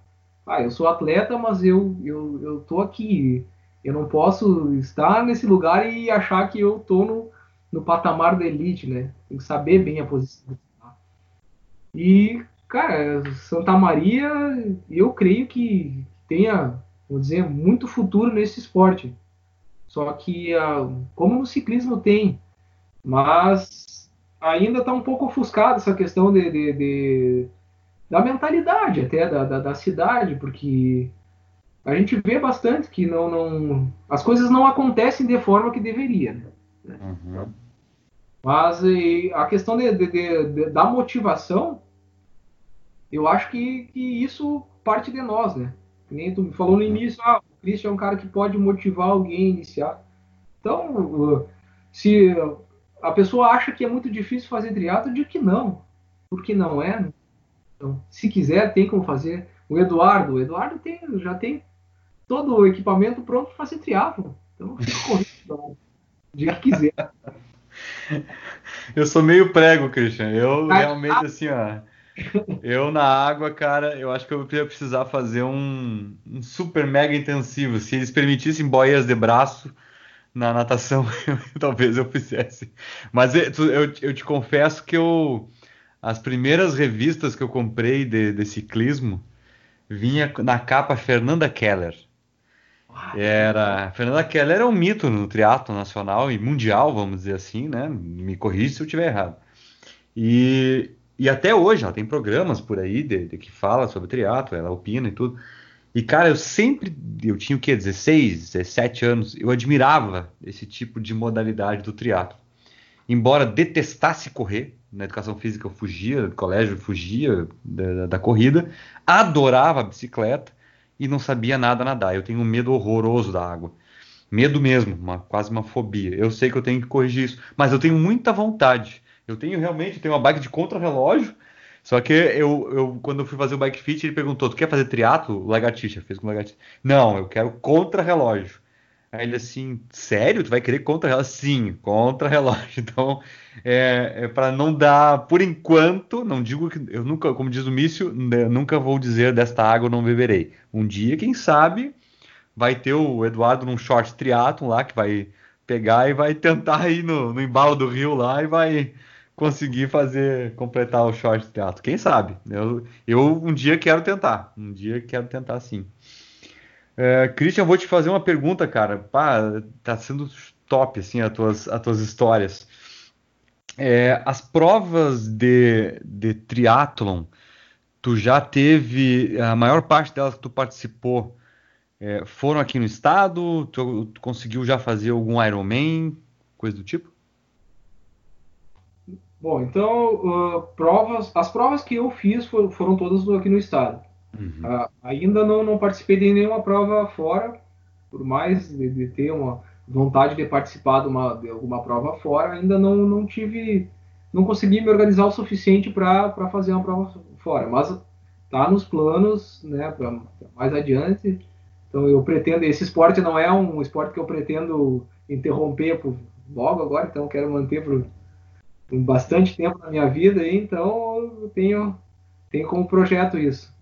Ah, eu sou atleta, mas eu, eu, eu tô aqui. Eu não posso estar nesse lugar e achar que eu tô no, no patamar da elite, né? Tem que saber bem a posição. E, cara, Santa Maria, eu creio que tenha, vou dizer, muito futuro nesse esporte. Só que, ah, como no ciclismo tem, mas ainda está um pouco ofuscado essa questão de, de, de da mentalidade até da, da, da, cidade, porque a gente vê bastante que não, não as coisas não acontecem de forma que deveria. Né? Uhum. Mas a questão de, de, da motivação, eu acho que, que isso parte de nós, né? Que nem tu falou no início, ah, o Christian é um cara que pode motivar alguém a iniciar. Então, se a pessoa acha que é muito difícil fazer triatlo, eu digo que não, porque não é. Né? Então, se quiser, tem como fazer. O Eduardo, o Eduardo tem, já tem todo o equipamento pronto para fazer triatlo. Então, corrido, diga que quiser. Eu sou meio prego, Christian. Eu realmente, assim, ó. Eu na água, cara, eu acho que eu ia precisar fazer um, um super mega intensivo. Se eles permitissem boias de braço, na natação, talvez eu fizesse. Mas eu, eu, eu, te confesso que eu, as primeiras revistas que eu comprei de, de ciclismo vinha na capa Fernanda Keller. Era Fernanda Keller é um mito no triatlo nacional e mundial, vamos dizer assim, né? Me corrija se eu estiver errado. E, e até hoje ela tem programas por aí de, de que fala sobre triatlo, ela opina e tudo. E, cara, eu sempre, eu tinha o quê, 16, 17 anos, eu admirava esse tipo de modalidade do triatlo. Embora detestasse correr, na educação física eu fugia, no colégio eu fugia da, da, corrida, adorava a bicicleta e não sabia nada nadar. Eu tenho um medo horroroso da água. Medo mesmo, uma, quase uma fobia. Eu sei que eu tenho que corrigir isso, mas eu tenho muita vontade. Eu tenho realmente, eu tenho uma bike de contra-relógio só que eu, eu, quando eu fui fazer o bike fit, ele perguntou: Tu quer fazer triatlo? Lagartixa, fez com lagartixa. Não, eu quero contra-relógio. Aí ele assim, sério? Tu vai querer contra-relógio? Sim, contra-relógio. Então, é, é para não dar, por enquanto, não digo que, eu nunca, como diz o Mício, nunca vou dizer desta água não beberei. Um dia, quem sabe, vai ter o Eduardo num short triatlon lá, que vai pegar e vai tentar ir no, no embalo do rio lá e vai conseguir fazer, completar o short teatro. Quem sabe? Eu, eu um dia quero tentar. Um dia quero tentar sim. É, Christian, vou te fazer uma pergunta, cara. Pá, tá sendo top, assim, as tuas, as tuas histórias. É, as provas de, de triatlon, tu já teve, a maior parte delas que tu participou, é, foram aqui no estado? Tu, tu conseguiu já fazer algum Ironman, coisa do tipo? Bom, então, uh, provas, as provas que eu fiz foram, foram todas aqui no estado. Uhum. Uh, ainda não, não participei de nenhuma prova fora, por mais de, de, ter uma vontade de participar de, uma, de alguma prova fora, ainda não, não tive, não consegui me organizar o suficiente para fazer uma prova fora. Mas tá nos planos, né, para mais adiante. Então eu pretendo, esse esporte não é um esporte que eu pretendo interromper por, logo agora, então quero manter para bastante tempo na minha vida, então eu tenho, tenho como projeto isso.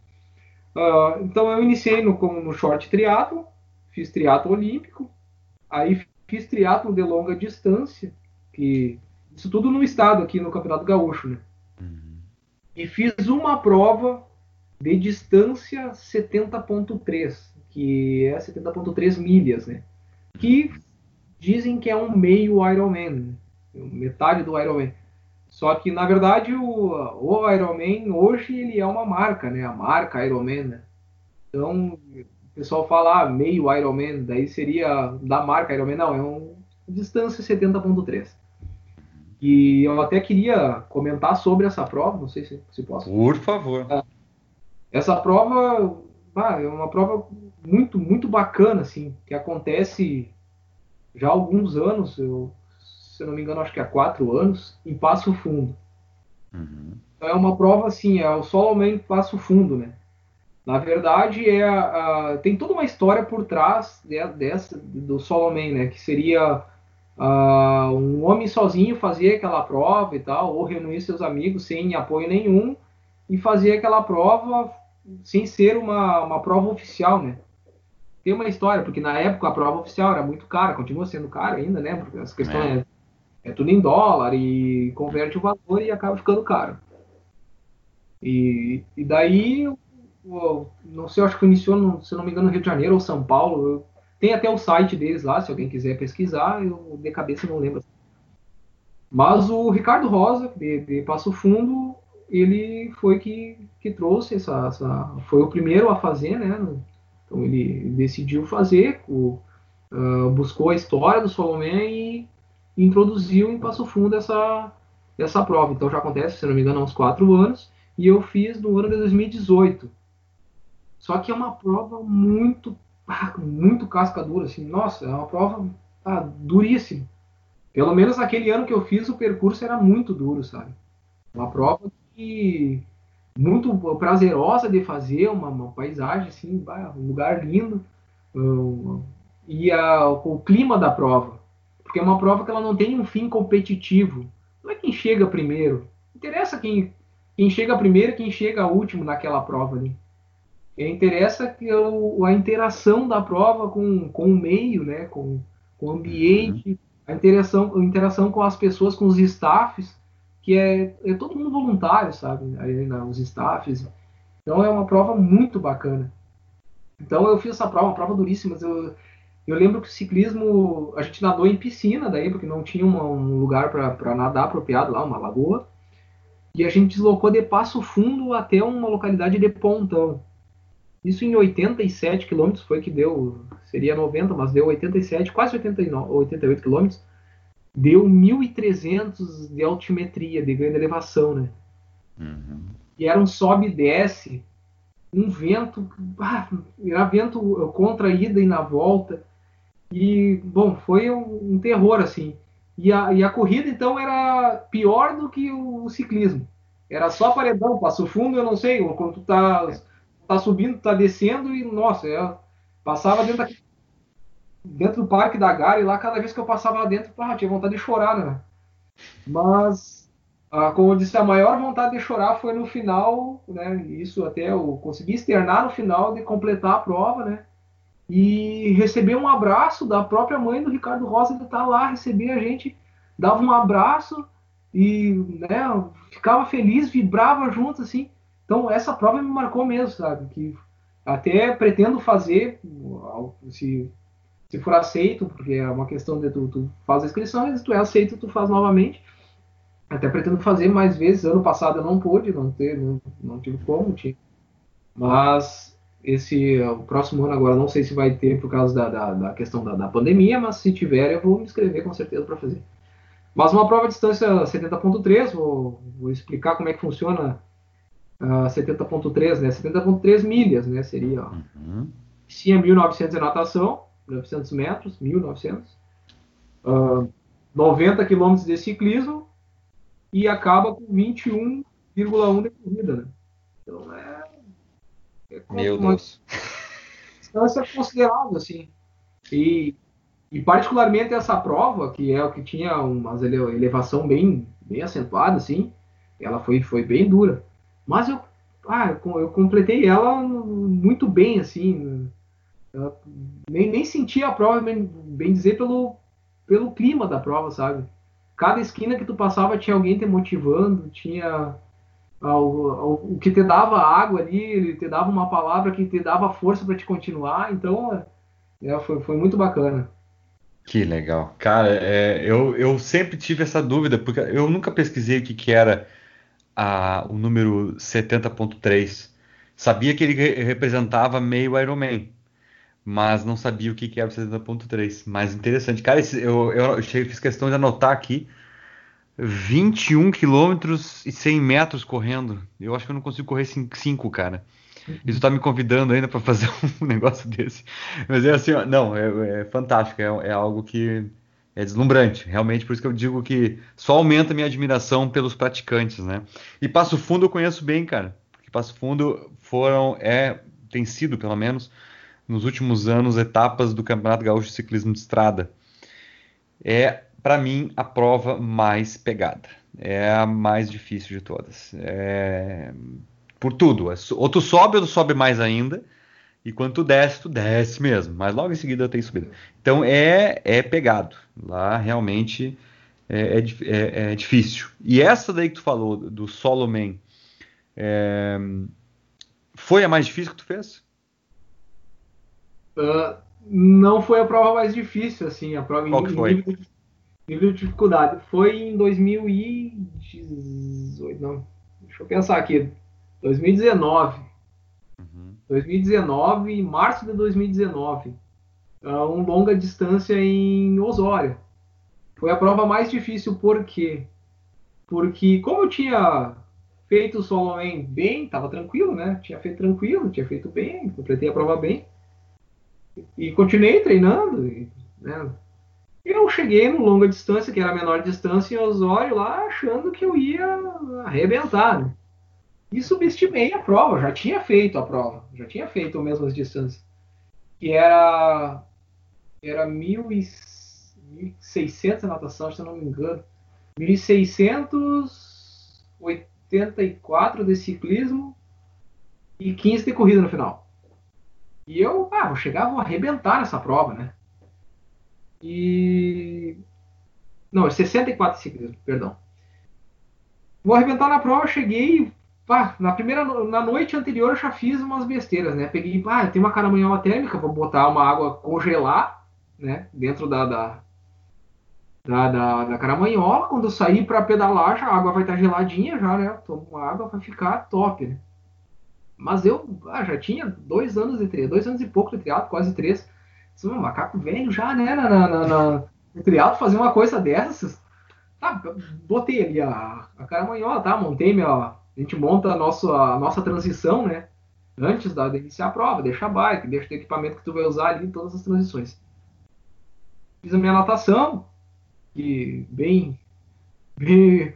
Uh, então eu iniciei no, no short triatlo, fiz triatlo olímpico, aí fiz triatlo de longa distância, que isso tudo no estado aqui no Campeonato Gaúcho, né? Uhum. e fiz uma prova de distância 70.3, que é 70.3 milhas, né? Que dizem que é um meio Ironman, metade do Ironman. Só que na verdade o, o Ironman hoje ele é uma marca, né? A marca Ironman. Né? Então o pessoal fala ah, meio Ironman, daí seria da marca Ironman, não, é um distância 70.3. E eu até queria comentar sobre essa prova, não sei se, se posso. Por favor. É, essa prova ah, é uma prova muito, muito bacana, assim, que acontece já há alguns anos, eu, se eu não me engano, acho que há quatro anos, em Passo Fundo. Uhum. Então é uma prova assim, é o Solomon Passo Fundo, né? Na verdade, é a, tem toda uma história por trás de, dessa do Solomon, né? Que seria um homem sozinho fazer aquela prova e tal, ou reunir seus amigos sem apoio nenhum e fazer aquela prova sem ser uma, uma prova oficial, né? Tem uma história, porque na época a prova oficial era muito cara, continua sendo cara ainda, né? Porque as questões é. É tudo em dólar e converte o valor e acaba ficando caro. E, e daí, não sei, acho que iniciou, se não me engano, no Rio de Janeiro ou São Paulo. Tem até o site deles lá, se alguém quiser pesquisar, eu de cabeça não lembro. Mas o Ricardo Rosa, de, de Passo Fundo, ele foi que, que trouxe essa, essa, Foi o primeiro a fazer, né? Então ele decidiu fazer, o, uh, buscou a história do Solomé e introduziu em Passo Fundo essa, essa prova. Então já acontece, se não me engano, há uns quatro anos, e eu fiz no ano de 2018. Só que é uma prova muito ah, muito casca dura, assim, nossa, é uma prova ah, duríssima. Pelo menos naquele ano que eu fiz, o percurso era muito duro, sabe? Uma prova que muito prazerosa de fazer, uma, uma paisagem assim, um lugar lindo. Um, e a, o clima da prova. Porque é uma prova que ela não tem um fim competitivo. Não é quem chega primeiro. Não interessa quem, quem chega primeiro e quem chega último naquela prova ali. E interessa que a interação da prova com, com o meio, né, com, com o ambiente, uhum. a interação, a interação com as pessoas, com os staffs, que é, é todo mundo voluntário, sabe? Aí, né, os staffs. Então é uma prova muito bacana. Então eu fiz essa prova, uma prova duríssima. Eu, eu lembro que o ciclismo, a gente nadou em piscina daí, porque não tinha uma, um lugar para nadar apropriado lá, uma lagoa. E a gente deslocou de Passo Fundo até uma localidade de Pontão. Isso em 87 quilômetros foi que deu, seria 90, mas deu 87, quase 89, 88 quilômetros. Deu 1.300 de altimetria, de ganho de elevação, né? Uhum. E era um sobe e desce, um vento, ah, era vento contra a ida e na volta. E, bom, foi um, um terror, assim. E a, e a, corrida, então, era pior do que o, ciclismo. Era só paredão, passo fundo, eu não sei, quando tu tá tá subindo, tá descendo e, nossa, eu passava dentro, dentro do parque da Gare e lá cada vez que eu passava lá dentro, pá, tinha vontade de chorar, né? Mas, ah, como eu disse, a maior vontade de chorar foi no final, né? Isso até eu consegui externar no final de completar a prova, né? E receber um abraço da própria mãe do Ricardo Rosa, que tá lá, receber a gente, dava um abraço e, né, ficava feliz, vibrava junto, assim. Então, essa prova me marcou mesmo, sabe? Que até pretendo fazer, se, se for aceito, porque é uma questão de tu, tu faz a inscrição, se tu é aceito, tu faz novamente. Até pretendo fazer mais vezes. Ano passado eu não pude, não, ter, não, não tive como, tinha. Mas esse o próximo ano agora não sei se vai ter por causa da, da, da questão da, da, pandemia, mas se tiver eu vou me inscrever com certeza para fazer. Mas uma prova de distância 70.3, vou, vou explicar como é que funciona uh, 70.3, né? 70.3 milhas, né? Seria, ó. Uhum. Sim, é 1.900 em natação, 900 metros, 1.900. Uh, 90 quilômetros de ciclismo e acaba com 21,1 de corrida, né? Então é, é Meu uma Deus. distância considerável, assim. E, e particularmente essa prova, que é o que tinha uma elevação bem, bem acentuada, assim, ela foi, foi bem dura. Mas eu, ah, eu completei ela muito bem, assim. nem, nem senti a prova, bem, bem dizer, pelo, pelo clima da prova, sabe? Cada esquina que tu passava tinha alguém te motivando, tinha o que te dava água ali, ele te dava uma palavra que te dava força para te continuar. Então, é, foi, foi muito bacana. Que legal. Cara, é, eu, eu sempre tive essa dúvida, porque eu nunca pesquisei o que, que era a, o número 70.3. Sabia que ele representava meio Ironman, mas não sabia o que, que era o 70.3. Mas interessante. Cara, esse, eu, eu, eu fiz questão de anotar aqui 21 quilômetros e 100 metros correndo. Eu acho que eu não consigo correr 5, cara. Tu tá me convidando ainda para fazer um negócio desse. Mas é assim, ó, não, é, é fantástico, é, é, algo que é deslumbrante, realmente, por isso que eu digo que só aumenta a minha admiração pelos praticantes, né? E Passo Fundo eu conheço bem, cara, porque Passo Fundo foram, é, tem sido, pelo menos, nos últimos anos, etapas do Campeonato Gaúcho de Ciclismo de Estrada. É para mim, a prova mais pegada. É a mais difícil de todas. É... Por tudo. É ou tu sobe ou tu sobe mais ainda. E quando tu desce, tu desce mesmo. Mas logo em seguida tem subida. Então é, é pegado. Lá realmente é, é, é, é difícil. E essa daí que tu falou, do Solo Man, é, foi a mais difícil que tu fez? Uh, não foi a prova mais difícil, assim. A prova Qual que foi? Nível de dificuldade. Foi em 2018, não, deixa eu pensar aqui, 2019. Uhum. 2019, março de 2019. Um longa distância em Osório. Foi a prova mais difícil, por quê? Porque como eu tinha feito o solo bem, estava tranquilo, né? Tinha feito tranquilo, tinha feito bem, completei a prova bem. E continuei treinando, né? Eu cheguei no longa distância, que era a menor distância, em Osório, lá achando que eu ia arrebentar. Né? E subestimei a prova, já tinha feito a prova, já tinha feito as mesmas distâncias. Que era, era 1.600 natação, se eu não me engano. 1.684 de ciclismo e 15 de corrida no final. E eu, ah, vou chegar, vou arrebentar nessa prova, né? E. Não, 64 é ciclismo, perdão. Vou arrebentar na prova, cheguei. Pá, na primeira na noite anterior eu já fiz umas besteiras, né? Peguei, ah, tem uma caramanhola térmica, vou botar uma água congelar, né? Dentro da, da, da, da, da caramanhola. Quando eu sair para pedalar, já, a água vai estar geladinha já, né? Tomo água, vai ficar top, né? Mas eu ah, já tinha dois anos de triatlo, dois anos e pouco de triatlo, quase três um macaco velho já, né, na, na, na, no triatlo, fazer uma coisa dessas. Tá, botei ali a, a caramanhola, tá? Montei minha. A gente monta a nossa, a nossa transição, né? Antes da, de iniciar a prova, deixa a bike, deixa o equipamento que tu vai usar ali em todas as transições. Fiz a minha natação, que bem, bem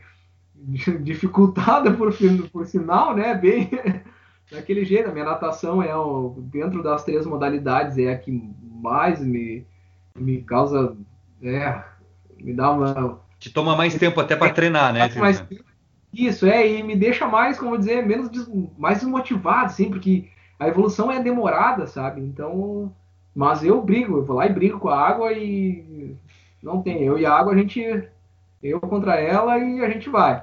dificultada por, por sinal, né? Bem daquele jeito. A minha natação é o, dentro das três modalidades é a que mais, me, me causa. É, me dá uma. Te toma mais tempo até para treinar, né? Mais, isso, é, e me deixa mais, como dizer, menos mais desmotivado, assim, porque a evolução é demorada, sabe? Então. Mas eu brigo, eu vou lá e brigo com a água e não tem. Eu e a água, a gente. Eu contra ela e a gente vai.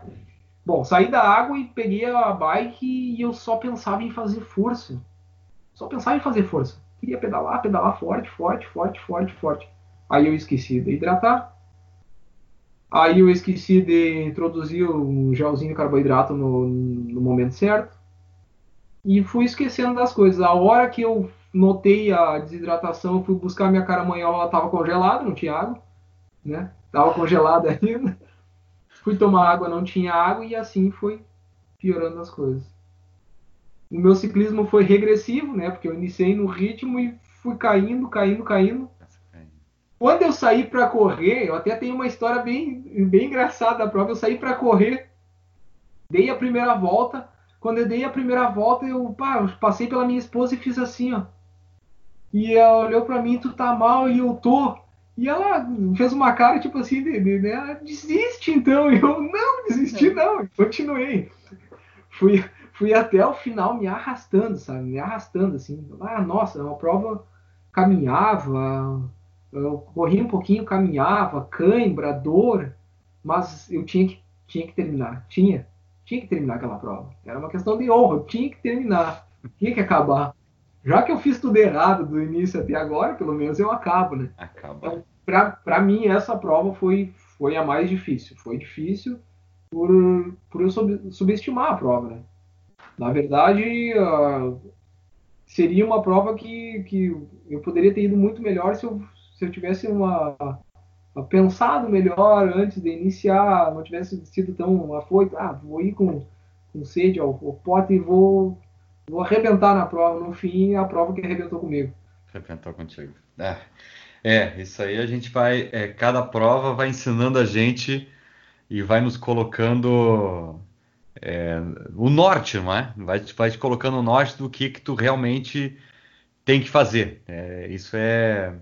Bom, saí da água e peguei a bike e eu só pensava em fazer força. Só pensava em fazer força queria pedalar, pedalar forte, forte, forte, forte, forte. Aí eu esqueci de hidratar. Aí eu esqueci de introduzir um gelzinho de carboidrato no, no momento certo. E fui esquecendo das coisas. A hora que eu notei a desidratação, fui buscar minha caramanhola, ela estava congelada, não tinha água, né? Tava congelada ainda. Fui tomar água, não tinha água e assim foi piorando as coisas o meu ciclismo foi regressivo, né? Porque eu iniciei no ritmo e fui caindo, caindo, caindo. Quando eu saí para correr, eu até tenho uma história bem, bem engraçada da prova. Eu saí para correr, dei a primeira volta. Quando eu dei a primeira volta, eu, pá, eu passei pela minha esposa e fiz assim, ó. E ela olhou para mim, tu tá mal e eu tô. E ela fez uma cara tipo assim, de, de, né? desiste então. E eu, não, desisti não. Continuei. Fui, fui até o final me arrastando, sabe? Me arrastando, assim. Ah, nossa, uma prova caminhava, eu corria um pouquinho, caminhava, cãibra, dor, mas eu tinha que, tinha que terminar. Tinha. tinha que terminar aquela prova. Era uma questão de honra, eu tinha que terminar, tinha que acabar. Já que eu fiz tudo errado do início até agora, pelo menos eu acabo, né? Acaba. Então, para mim, essa prova foi, foi a mais difícil. Foi difícil por, por eu sub, subestimar a prova, né? Na verdade, uh, seria uma prova que, que eu poderia ter ido muito melhor se eu, se eu tivesse uma, pensado melhor antes de iniciar, não tivesse sido tão afoito, ah, vou ir com, com sede ao, ao pote e vou, vou arrebentar na prova. No fim, a prova que arrebentou comigo. Arrebentou contigo. É, é isso aí a gente vai, é, cada prova vai ensinando a gente e vai nos colocando é, o norte, não é? Vai, vai te colocando o norte do que, que tu realmente tem que fazer. É, isso é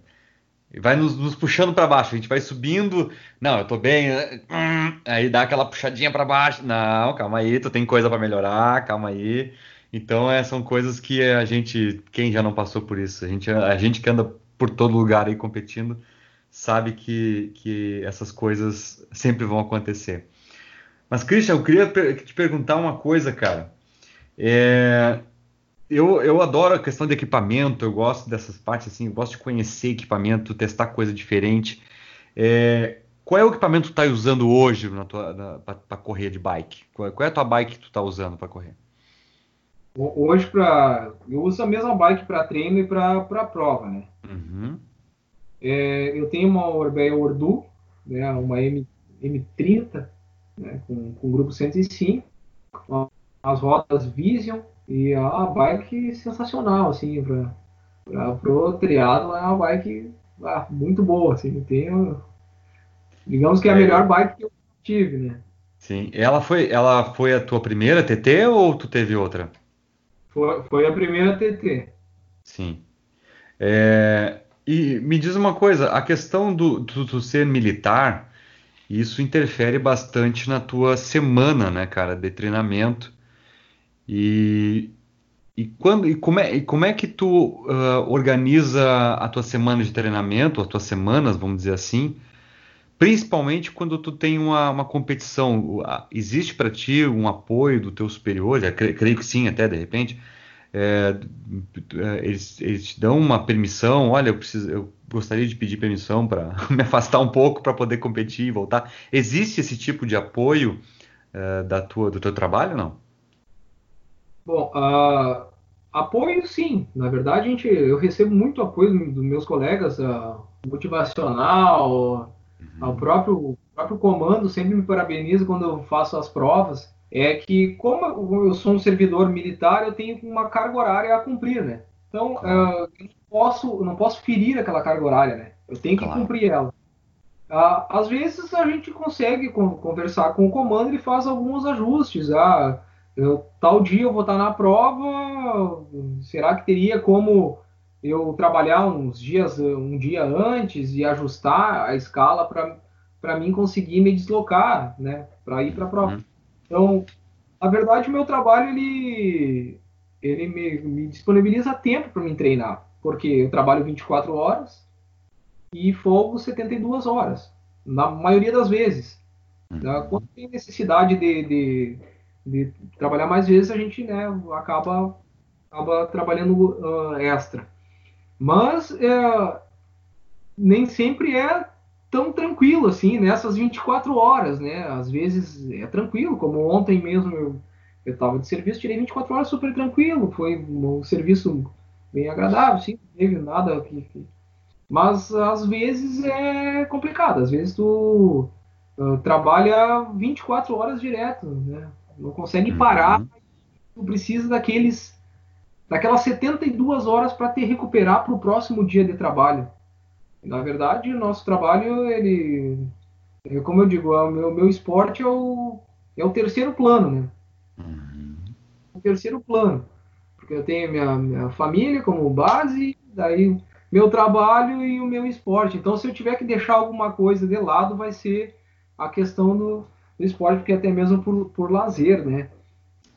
vai nos, nos puxando para baixo. A gente vai subindo. Não, eu tô bem. Né? Aí dá aquela puxadinha para baixo. Não, calma aí, tu tem coisa para melhorar, calma aí. Então, é, são coisas que a gente, quem já não passou por isso, a gente, a gente que anda por todo lugar aí competindo, sabe que, que essas coisas sempre vão acontecer. Mas, Christian, eu queria te perguntar uma coisa, cara. É, eu, eu adoro a questão de equipamento, eu gosto dessas partes assim, eu gosto de conhecer equipamento, testar coisa diferente. É, qual é o equipamento que tu está usando hoje para correr de bike? Qual, qual, é a tua bike que tu está usando para correr? Hoje para eu uso a mesma bike para treino e para prova, né? Uhum. É, eu tenho uma Orbea Ordu, né, uma M, M30, né, com, com grupo 105, as rodas Vision e uma bike sensacional, assim, para pro triado é uma bike ah, muito boa, assim, tenho, digamos que é a é. melhor bike que eu tive, né? Sim, ela foi, ela foi a tua primeira TT ou tu teve outra? Foi, foi a primeira TT. Sim. É, e me diz uma coisa, a questão do, do, do, ser militar, isso interfere bastante na tua semana, né, cara, de treinamento. E, e, quando, e, como, é, e como é que tu uh, organiza a tua semana de treinamento, as tuas semanas, vamos dizer assim, principalmente quando tu tem uma, uma competição? Existe para ti um apoio do teu superior? Eu creio que sim, até de repente. É, é, eles, eles te dão uma permissão, olha, eu, preciso, eu gostaria de pedir permissão para me afastar um pouco para poder competir e voltar. Existe esse tipo de apoio uh, da tua, do teu trabalho, não? Bom, uh, apoio sim. Na verdade, a gente, eu recebo muito apoio dos meus colegas, uh, motivacional, uhum. o próprio, próprio comando sempre me parabeniza quando eu faço as provas. É que, como eu sou um servidor militar, eu tenho uma carga horária a cumprir, né? Então, uh, eu não posso, não posso ferir aquela carga horária, né? Eu tenho que claro. cumprir ela. Uh, às vezes a gente consegue conversar com o comando e faz alguns ajustes. Ah, eu, tal dia eu vou estar na prova, será que teria como eu trabalhar uns dias, um dia antes e ajustar a escala para mim conseguir me deslocar, né, para ir para a prova. Uhum. Então, na verdade, o meu trabalho ele ele me, me disponibiliza tempo para me treinar, porque eu trabalho 24 horas e folgo 72 horas, na maioria das vezes. Uhum. Quando tem necessidade de, de de trabalhar mais vezes, a gente né, acaba, acaba trabalhando uh, extra. Mas é, nem sempre é tão tranquilo assim, nessas 24 horas, né? Às vezes é tranquilo, como ontem mesmo eu eu estava de serviço, tirei 24 horas super tranquilo, foi um serviço bem agradável, sim, não teve nada que, que... Mas às vezes é complicado, às vezes tu uh, trabalha 24 horas direto, né? não consegue parar, uhum. precisa daqueles daquelas 72 horas para te recuperar para o próximo dia de trabalho. Na verdade, o nosso trabalho, ele, é, como eu digo, é o meu, meu esporte é o, é o terceiro plano, né? Uhum. O terceiro plano. Porque eu tenho minha, minha família como base, daí meu trabalho e o meu esporte. Então, se eu tiver que deixar alguma coisa de lado, vai ser a questão do, do esporte, porque até mesmo por, por lazer, né?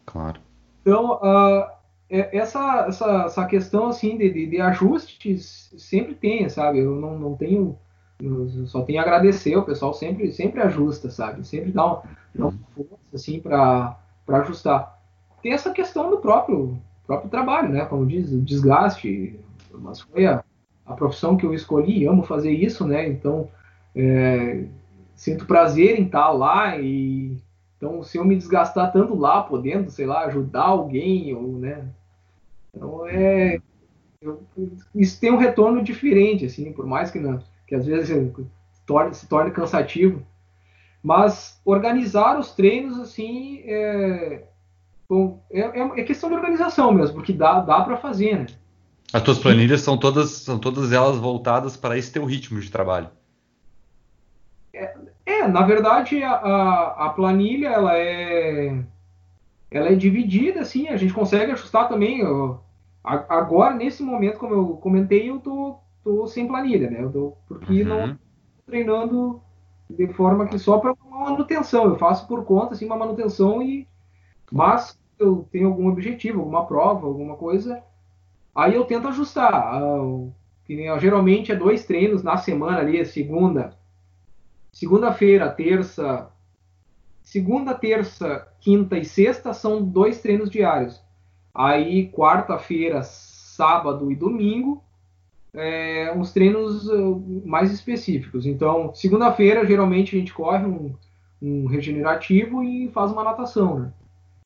Claro. Então, uh, essa, essa, essa questão assim de, de, de, ajustes sempre tem, sabe? Eu não, não tenho, eu só tenho a agradecer, o pessoal sempre, sempre ajusta, sabe? Sempre dá, um, dá uma força assim para para ajustar. Tem essa questão do próprio próprio trabalho, né? Como diz, o desgaste, mas foi a, a profissão que eu escolhi, amo fazer isso, né? Então, é, sinto prazer em estar lá e então se eu me desgastar tanto lá, podendo, sei lá, ajudar alguém ou, né? Então é eu, isso tem um retorno diferente, assim, por mais que não, que às vezes se torne, se torne cansativo, mas organizar os treinos assim é, bom, é, é, é questão de organização mesmo, porque dá, dá para fazer, né? As tuas planilhas são todas, são todas elas voltadas para esse teu ritmo de trabalho. É, é na verdade, a, a, a, planilha ela é, ela é dividida, assim, a gente consegue ajustar também. Eu, agora, nesse momento, como eu comentei, eu tô, tô sem planilha, né? Eu tô, porque uhum. não treinando de forma que só para manutenção. Eu faço por conta, assim, uma manutenção e mas eu tenho algum objetivo, alguma prova, alguma coisa, aí eu tento ajustar. Que nem, geralmente é dois treinos na semana ali, segunda, segunda-feira, terça, segunda, terça, quinta e sexta são dois treinos diários. Aí quarta-feira, sábado e domingo é, uns treinos uh, mais específicos. Então, segunda-feira geralmente a gente corre um, um regenerativo e faz uma natação, né?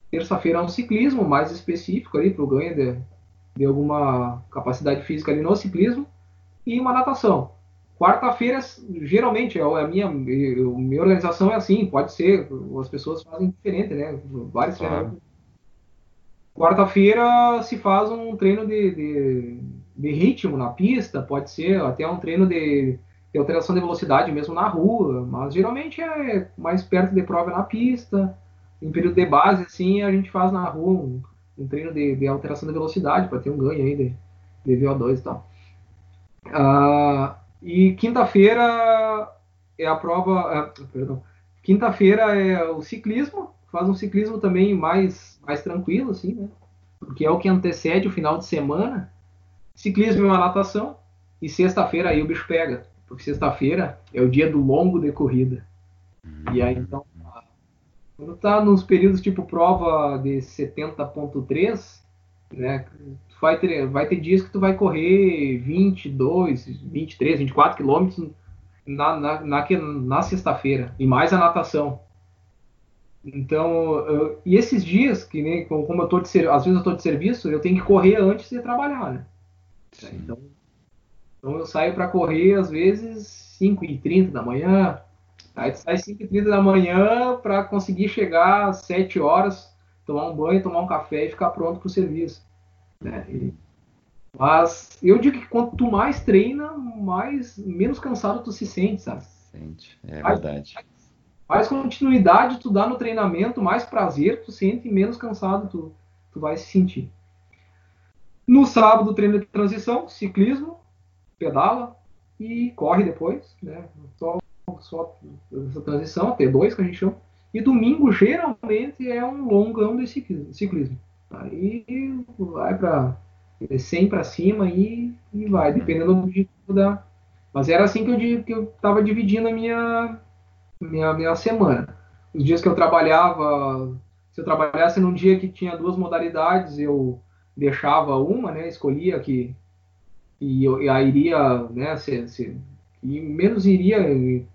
Terça-feira é um ciclismo mais específico ali para o ganho de, de alguma capacidade física ali no ciclismo e uma natação. Quarta-feira, geralmente, é a minha, minha organização é assim, pode ser, as pessoas fazem diferente, né? Vários claro. Quarta-feira se faz um treino de, de, de, ritmo na pista, pode ser até um treino de, de alteração de velocidade mesmo na rua, mas geralmente é mais perto de prova na pista em período de base, assim, a gente faz na rua um, um treino de, de, alteração da velocidade para ter um ganho aí de, de VO2 e tal. Uh, e quinta-feira é a prova, uh, perdão, quinta-feira é o ciclismo, faz um ciclismo também mais, mais tranquilo, assim, né? Porque é o que antecede o final de semana. Ciclismo é uma natação e sexta-feira aí o bicho pega, porque sexta-feira é o dia do longo de corrida. E aí então quando tá nos períodos tipo prova de 70.3, né, vai ter, vai ter dias que tu vai correr 22, 23, 24 quilômetros na, na, na, na sexta-feira, e mais a natação. Então, eu, e esses dias, que nem como eu tô de às vezes eu tô de serviço, eu tenho que correr antes de trabalhar, né? Então, então eu saio para correr às vezes 5 e 30 da manhã, Aí tu sai 5h30 da manhã para conseguir chegar às 7 horas, tomar um banho, tomar um café e ficar pronto para o serviço. Né? Mas eu digo que quanto mais treina, mais menos cansado tu se sente, sabe? Sente, é mais, verdade. Mais, mais, continuidade tu dá no treinamento, mais prazer tu sente e menos cansado tu, tu vai se sentir. No sábado, treino de transição, ciclismo, pedala e corre depois, né? Só só essa transição, T2 que a gente chama. E domingo geralmente é um longão de ciclismo. Aí vai para 100 para cima e, e vai, dependendo do objetivo da. Mas era assim que eu que eu estava dividindo a minha, minha minha semana. Os dias que eu trabalhava, se eu trabalhasse num dia que tinha duas modalidades, eu deixava uma, né? Escolhia que e eu, eu iria, né? Se, se, e menos iria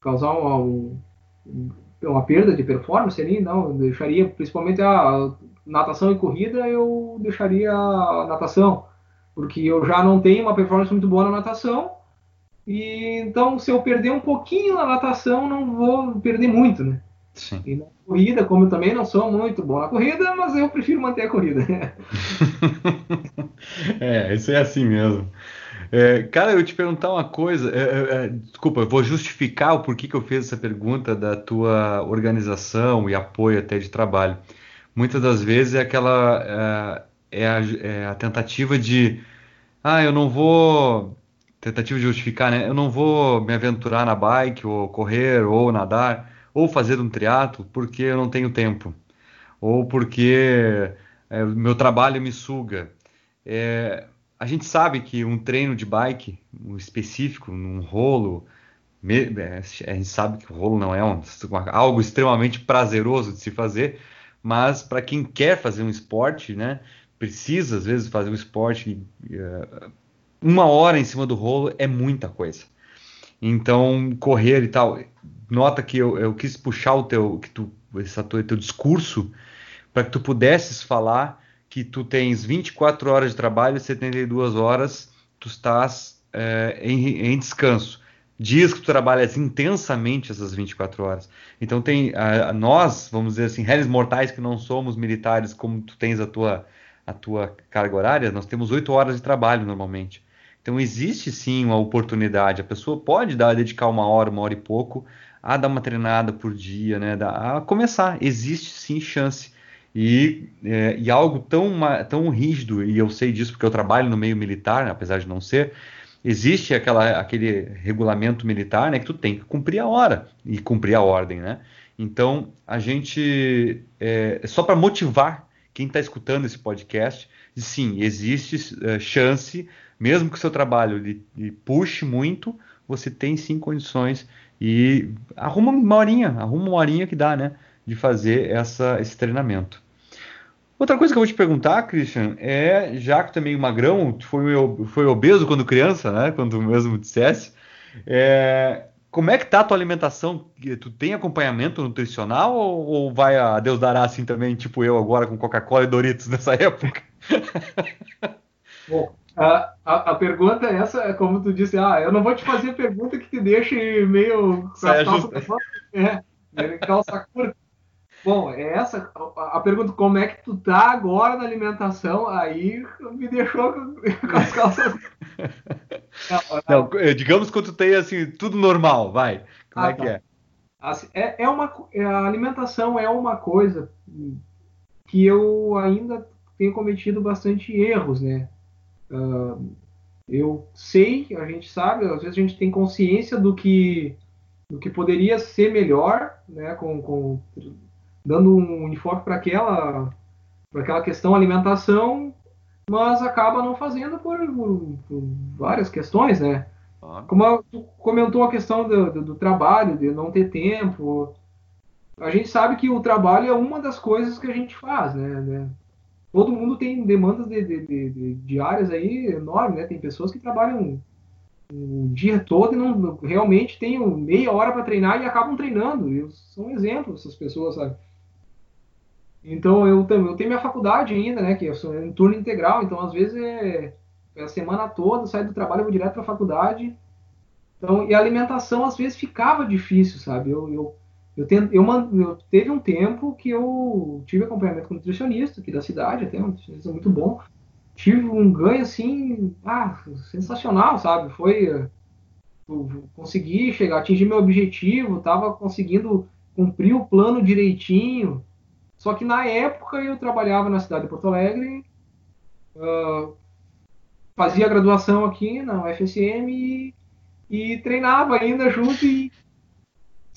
causar um, um, uma perda de performance ali, não, eu deixaria principalmente a natação e corrida, eu deixaria a natação, porque eu já não tenho uma performance muito boa na natação, e então se eu perder um pouquinho na natação, não vou perder muito, né? Sim. E na corrida, como eu também não sou muito bom na corrida, mas eu prefiro manter a corrida. é, isso é assim mesmo. É, cara, eu te perguntar uma coisa. É, é, é, desculpa, eu vou justificar o porquê que eu fiz essa pergunta da tua organização e apoio até de trabalho. Muitas das vezes é aquela é, é a, é a tentativa de, ah, eu não vou tentativa de justificar, né? Eu não vou me aventurar na bike, ou correr, ou nadar, ou fazer um triatlo porque eu não tenho tempo, ou porque é, meu trabalho me suga. É, a gente sabe que um treino de bike um específico, num rolo, é, a gente sabe que o rolo não é um, algo extremamente prazeroso de se fazer, mas para quem quer fazer um esporte, né, precisa às vezes fazer um esporte, uh, uma hora em cima do rolo é muita coisa. Então, correr e tal. Nota que eu, eu quis puxar o teu, que tu, esse teu discurso para que tu pudesses falar que tu tens 24 horas de trabalho e 72 horas tu estás é, em, em, descanso. Dias que tu trabalhas intensamente essas 24 horas. Então tem a, a nós, vamos dizer assim, réis mortais que não somos militares, como tu tens a tua, a tua carga horária, nós temos 8 horas de trabalho normalmente. Então existe sim uma oportunidade. A pessoa pode dar, dedicar uma hora, uma hora e pouco a dar uma treinada por dia, né? A começar. Existe sim chance. E, é, e algo tão, tão rígido, e eu sei disso porque eu trabalho no meio militar, apesar de não ser, existe aquela, aquele regulamento militar, né, que tu tem que cumprir a hora e cumprir a ordem, né? Então, a gente, é, só para motivar quem está escutando esse podcast, sim, existe é, chance, mesmo que o seu trabalho lhe, lhe, puxe muito, você tem sim condições e arruma uma horinha, arruma uma horinha que dá, né? de fazer essa, esse treinamento. Outra coisa que eu vou te perguntar, Christian, é, já que também magrão, foi, foi obeso quando criança, né? Quando mesmo dissesse, é, como é que tá a tua alimentação? Tu tem acompanhamento nutricional ou, ou, vai a Deus dará assim também, tipo eu agora com Coca-Cola e Doritos nessa época? Bom, a, a, a, pergunta é essa, é como tu disse, ah, eu não vou te fazer pergunta que te deixe meio com é, calça curta. Bom, é essa a, pergunta como é que tu tá agora na alimentação, aí me deixou com, as calças. não, não, digamos que tu tem assim, tudo normal, vai. Como ah, é tá. que é? Assim, é, é uma, é, a alimentação é uma coisa que eu ainda tenho cometido bastante erros, né? Uh, eu sei, a gente sabe, às vezes a gente tem consciência do que, do que poderia ser melhor, né? Com, com dando um enfoque para aquela, para aquela questão alimentação, mas acaba não fazendo por, por, por várias questões, né? Como tu comentou a questão do, do, do, trabalho, de não ter tempo, a gente sabe que o trabalho é uma das coisas que a gente faz, né? né? Todo mundo tem demandas de, de, de, diárias aí enormes, né? Tem pessoas que trabalham o dia todo e não realmente têm meia hora para treinar e acabam treinando. E são exemplos essas pessoas, sabe? Então eu, eu tenho minha faculdade ainda, né? Que eu sou em turno integral, então às vezes é, é a semana toda, saio do trabalho, vou direto para a faculdade. Então, e a alimentação às vezes ficava difícil, sabe? Eu, eu, eu, tento, eu, eu teve um tempo que eu tive acompanhamento com nutricionista aqui da cidade, até um nutricionista muito bom. Tive um ganho assim, ah, sensacional, sabe? Foi consegui chegar, atingir meu objetivo, tava conseguindo cumprir o plano direitinho. Só que na época eu trabalhava na cidade de Porto Alegre, uh, fazia graduação aqui na UFSM e, e treinava ainda junto e,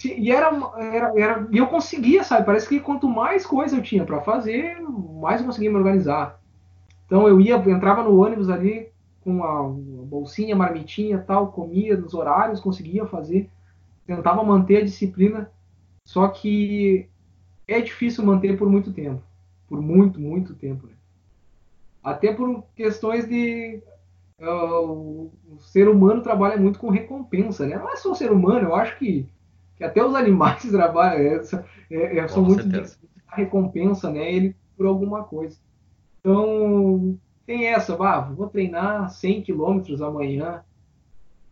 e era, era, era, e eu conseguia, sabe? Parece que quanto mais coisa eu tinha para fazer, mais eu conseguia me organizar. Então eu ia, entrava no ônibus ali com a, bolsinha, marmitinha, tal, comia nos horários, conseguia fazer, tentava manter a disciplina. Só que é difícil manter por muito tempo. Por muito, muito tempo. Né? Até por questões de. Uh, o ser humano trabalha muito com recompensa, né? Não é só o ser humano, eu acho que, que até os animais trabalham, é, é, é, são muito de recompensa, né? Ele por alguma coisa. Então, tem essa, ah, vou treinar 100 quilômetros amanhã,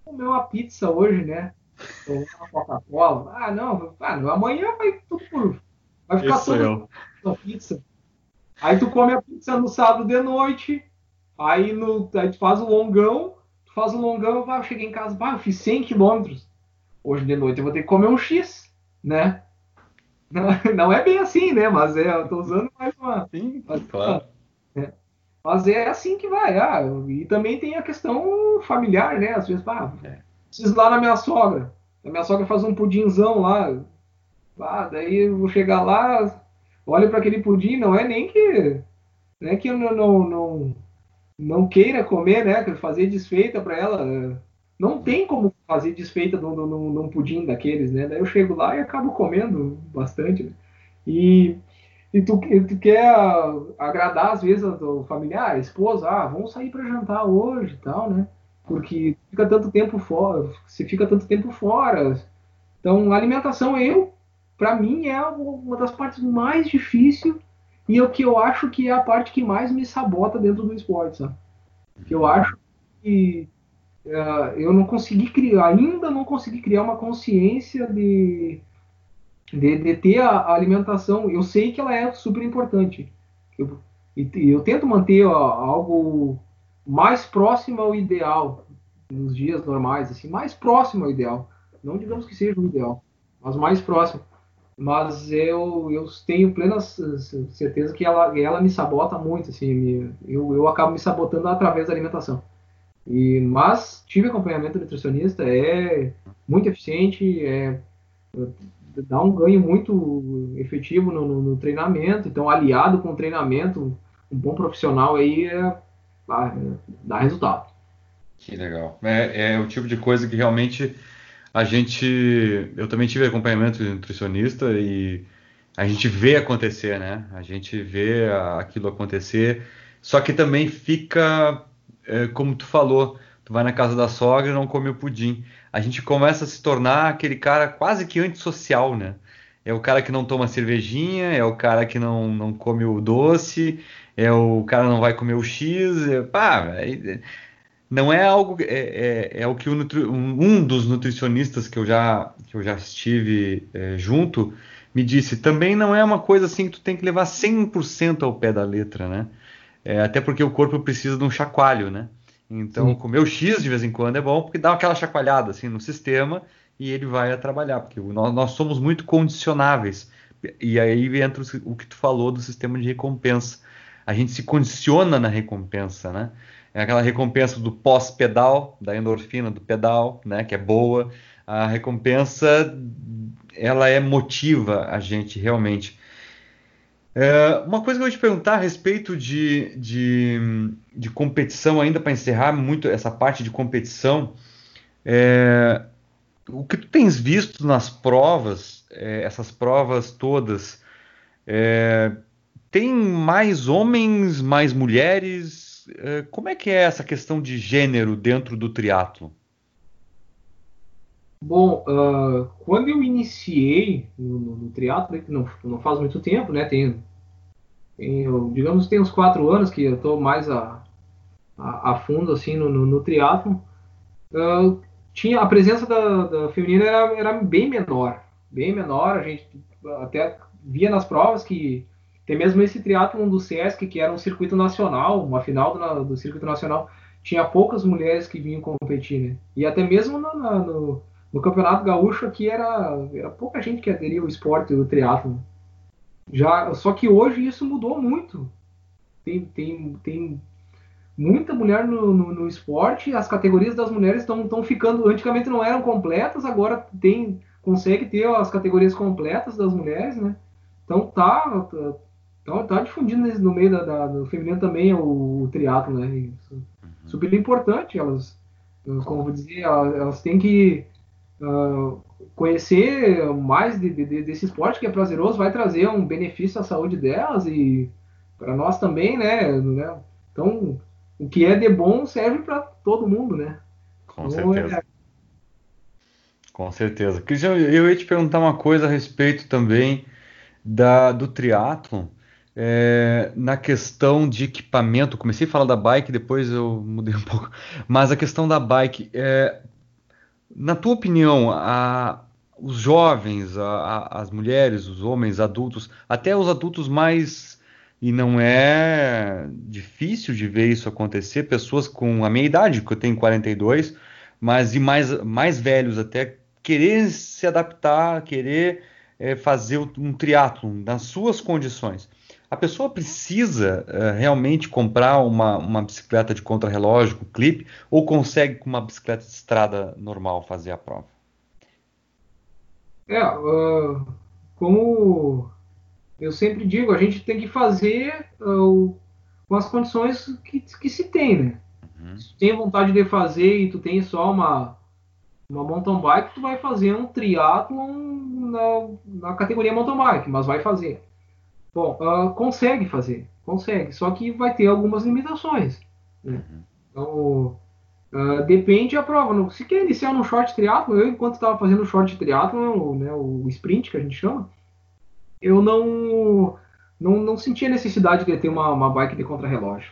comer uma pizza hoje, né? Ou uma Coca-Cola. Ah, não, ah, amanhã vai tudo por Vai ficar Isso na pizza. Aí tu come a pizza no sábado de noite, aí, no, aí tu faz o longão, tu faz o longão, vai, eu cheguei em casa, vai, eu fiz 100 quilômetros. Hoje de noite eu vou ter que comer um X, né? Não, não é bem assim, né? Mas é, eu tô usando mais uma. Sim, mas, claro. É. Mas é assim que vai. Ah, e também tem a questão familiar, né? Às vezes, ah, é. preciso lá na minha sogra. A minha sogra faz um pudinzão lá, ah, daí eu vou chegar lá, olho para aquele pudim, não é nem que, né, que eu não, não, não, não queira comer, né? Fazer desfeita para ela. Não tem como fazer desfeita num, num, pudim daqueles, né? Daí eu chego lá e acabo comendo bastante. Né? E e tu, tu quer agradar às vezes o familiar, a esposa, ah, vamos sair para jantar hoje e tal, né? Porque fica tanto tempo fora, você fica tanto tempo fora. Então, alimentação, eu, para mim, é uma das partes mais difíceis e o que eu acho que é a parte que mais me sabota dentro do esporte, sabe? Que eu acho que uh, eu não consegui criar, ainda não consegui criar uma consciência de, de, de ter a, a, alimentação. Eu sei que ela é super importante. Eu, e, eu tento manter ó, algo mais próximo ao ideal nos dias normais, assim, mais próximo ao ideal. Não digamos que seja o ideal, mas mais próximo. Mas eu, eu tenho plena certeza que ela, ela me sabota muito, assim, me, eu, eu acabo me sabotando através da alimentação. E, mas tive acompanhamento nutricionista, é muito eficiente, é, dá um ganho muito efetivo no, no, no, treinamento, então aliado com o treinamento, um bom profissional aí é, dá resultado. Que legal. É, é o tipo de coisa que realmente a gente. Eu também tive acompanhamento de nutricionista e a gente vê acontecer, né? A gente vê aquilo acontecer. Só que também fica, é, como tu falou, tu vai na casa da sogra e não come o pudim. A gente começa a se tornar aquele cara quase que antissocial, né? É o cara que não toma cervejinha, é o cara que não, não come o doce, é o cara não vai comer o X. É, pá, é, não é algo é, é, é o que nutri, um dos nutricionistas que eu já que eu já estive é, junto me disse. Também não é uma coisa assim que tu tem que levar 100% ao pé da letra né? É, até porque o corpo precisa de um chacoalho né? Então Sim. comer o X de vez em quando é bom porque dá aquela chacoalhada assim no sistema e ele vai a trabalhar porque nós, nós somos muito condicionáveis. E aí entra o, o que tu falou do sistema de recompensa. A gente se condiciona na recompensa né é aquela recompensa do pós-pedal, da endorfina do pedal, né, que é boa. A recompensa, ela é motiva a gente realmente. É, uma coisa que eu vou te perguntar a respeito de, de, de competição, ainda para encerrar muito essa parte de competição, é, o que tu tens visto nas provas, é, essas provas todas, é, tem mais homens, mais mulheres? Eh, como é que é essa questão de gênero dentro do triatlo? Bom, uh, quando eu iniciei no, no, no triatlo, que não, não faz muito tempo, né? Tem, tem digamos, tem uns quatro anos que eu estou mais a, a, a, fundo assim no, no, no triatlo. Uh, tinha a presença da, da feminina era, era bem menor, bem menor. A gente até via nas provas que tem mesmo esse triatlon do Sesc, que era um circuito nacional, uma final do, do circuito nacional, tinha poucas mulheres que vinham competir, né? E até mesmo no, no, no Campeonato Gaúcho aqui era, era pouca gente que aderia ao esporte do triatlon. Já, só que hoje isso mudou muito. Tem, tem, tem muita mulher no, no, no esporte, as categorias das mulheres estão ficando. Antigamente não eram completas, agora tem consegue ter as categorias completas das mulheres, né? Então tá, tá então tá difundindo no meio da, da, do feminino também o, o triatlo, né? Isso, uhum. Super importante. Elas, como vou dizer, elas, elas têm que uh, conhecer mais de, de, desse esporte que é prazeroso, vai trazer um benefício à saúde delas e para nós também, né, né? Então, o que é de bom serve para todo mundo, né? Com então, certeza. É... Com certeza. Cristian, eu ia te perguntar uma coisa a respeito também da, do triatlon é, na questão de equipamento, comecei a falar da bike, depois eu mudei um pouco, mas a questão da bike, é, na tua opinião, a, os jovens, a, a, as mulheres, os homens, adultos, até os adultos mais e não é difícil de ver isso acontecer, pessoas com a minha idade, que eu tenho 42, mas e mais, mais velhos até, querer se adaptar, querer é, fazer um triatlon nas suas condições a pessoa precisa uh, realmente comprar uma, uma bicicleta de contrarrelógio com clipe ou consegue com uma bicicleta de estrada normal fazer a prova? É, uh, como eu sempre digo, a gente tem que fazer uh, com as condições que, que se tem, né? Uhum. Se tu tem vontade de fazer e tu tem só uma, uma mountain bike, tu vai fazer um triatlon na, na categoria mountain bike, mas vai fazer. Bom, uh, consegue fazer, consegue, só que vai ter algumas limitações. Né? Uhum. Então, uh, depende da prova. Se quer iniciar no short triatlo, eu enquanto estava fazendo short triatlo, né, o sprint que a gente chama, eu não não, não sentia necessidade de ter uma, uma bike de contrarrelógio.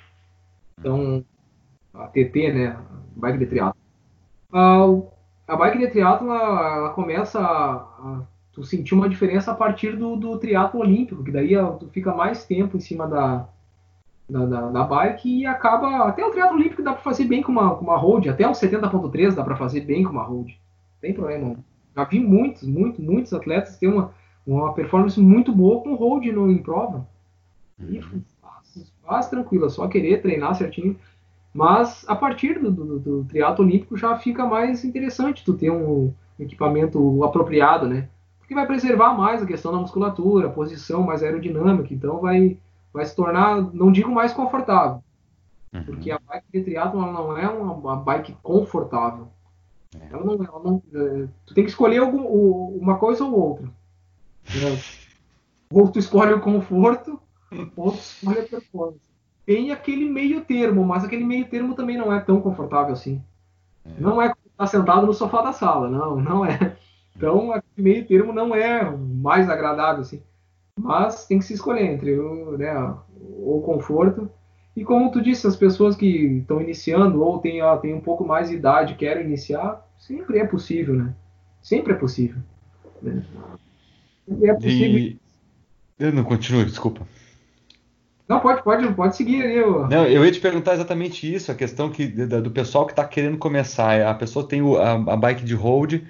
Então, a TT, né, bike de triatlo. Uh, a bike de triatlo ela, ela começa a, a tu sentir uma diferença a partir do, do triatlo olímpico, que daí tu fica mais tempo em cima da, da, da, da bike e acaba. Até o triatlo olímpico dá para fazer bem com uma, com uma road, até o 70.3 dá para fazer bem com uma road. Não tem problema. Já vi muitos, muitos, muitos atletas ter uma, uma performance muito boa com road no, em prova. E uhum. faz, faz tranquilo, é só querer treinar certinho. Mas a partir do, do, do triatlo olímpico já fica mais interessante tu ter um equipamento apropriado, né? Porque vai preservar mais a questão da musculatura, a posição mais aerodinâmica, então vai, vai se tornar, não digo mais confortável, uhum. porque a bike de triatlo não é uma, uma bike confortável. É. Ela não, ela não, é, tu tem que escolher algum, uma coisa ou outra. Né? Ou tu escolhe o conforto, ou tu escolhe a performance. Tem aquele meio termo, mas aquele meio termo também não é tão confortável assim. É. Não é estar tá sentado no sofá da sala, não, não é. Então, aquele meio termo não é mais agradável assim. Mas tem que se escolher entre o, né, o conforto e como tu disse, as pessoas que estão iniciando ou têm, ó, têm um pouco mais de idade querem iniciar, sempre é possível, né? Sempre é possível. Né? É possível. E... Eu não continuo, desculpa. Não, pode, pode, pode seguir aí. Eu... Não, eu ia te perguntar exatamente isso, a questão que, do pessoal que está querendo começar. A pessoa tem a, a, bike de road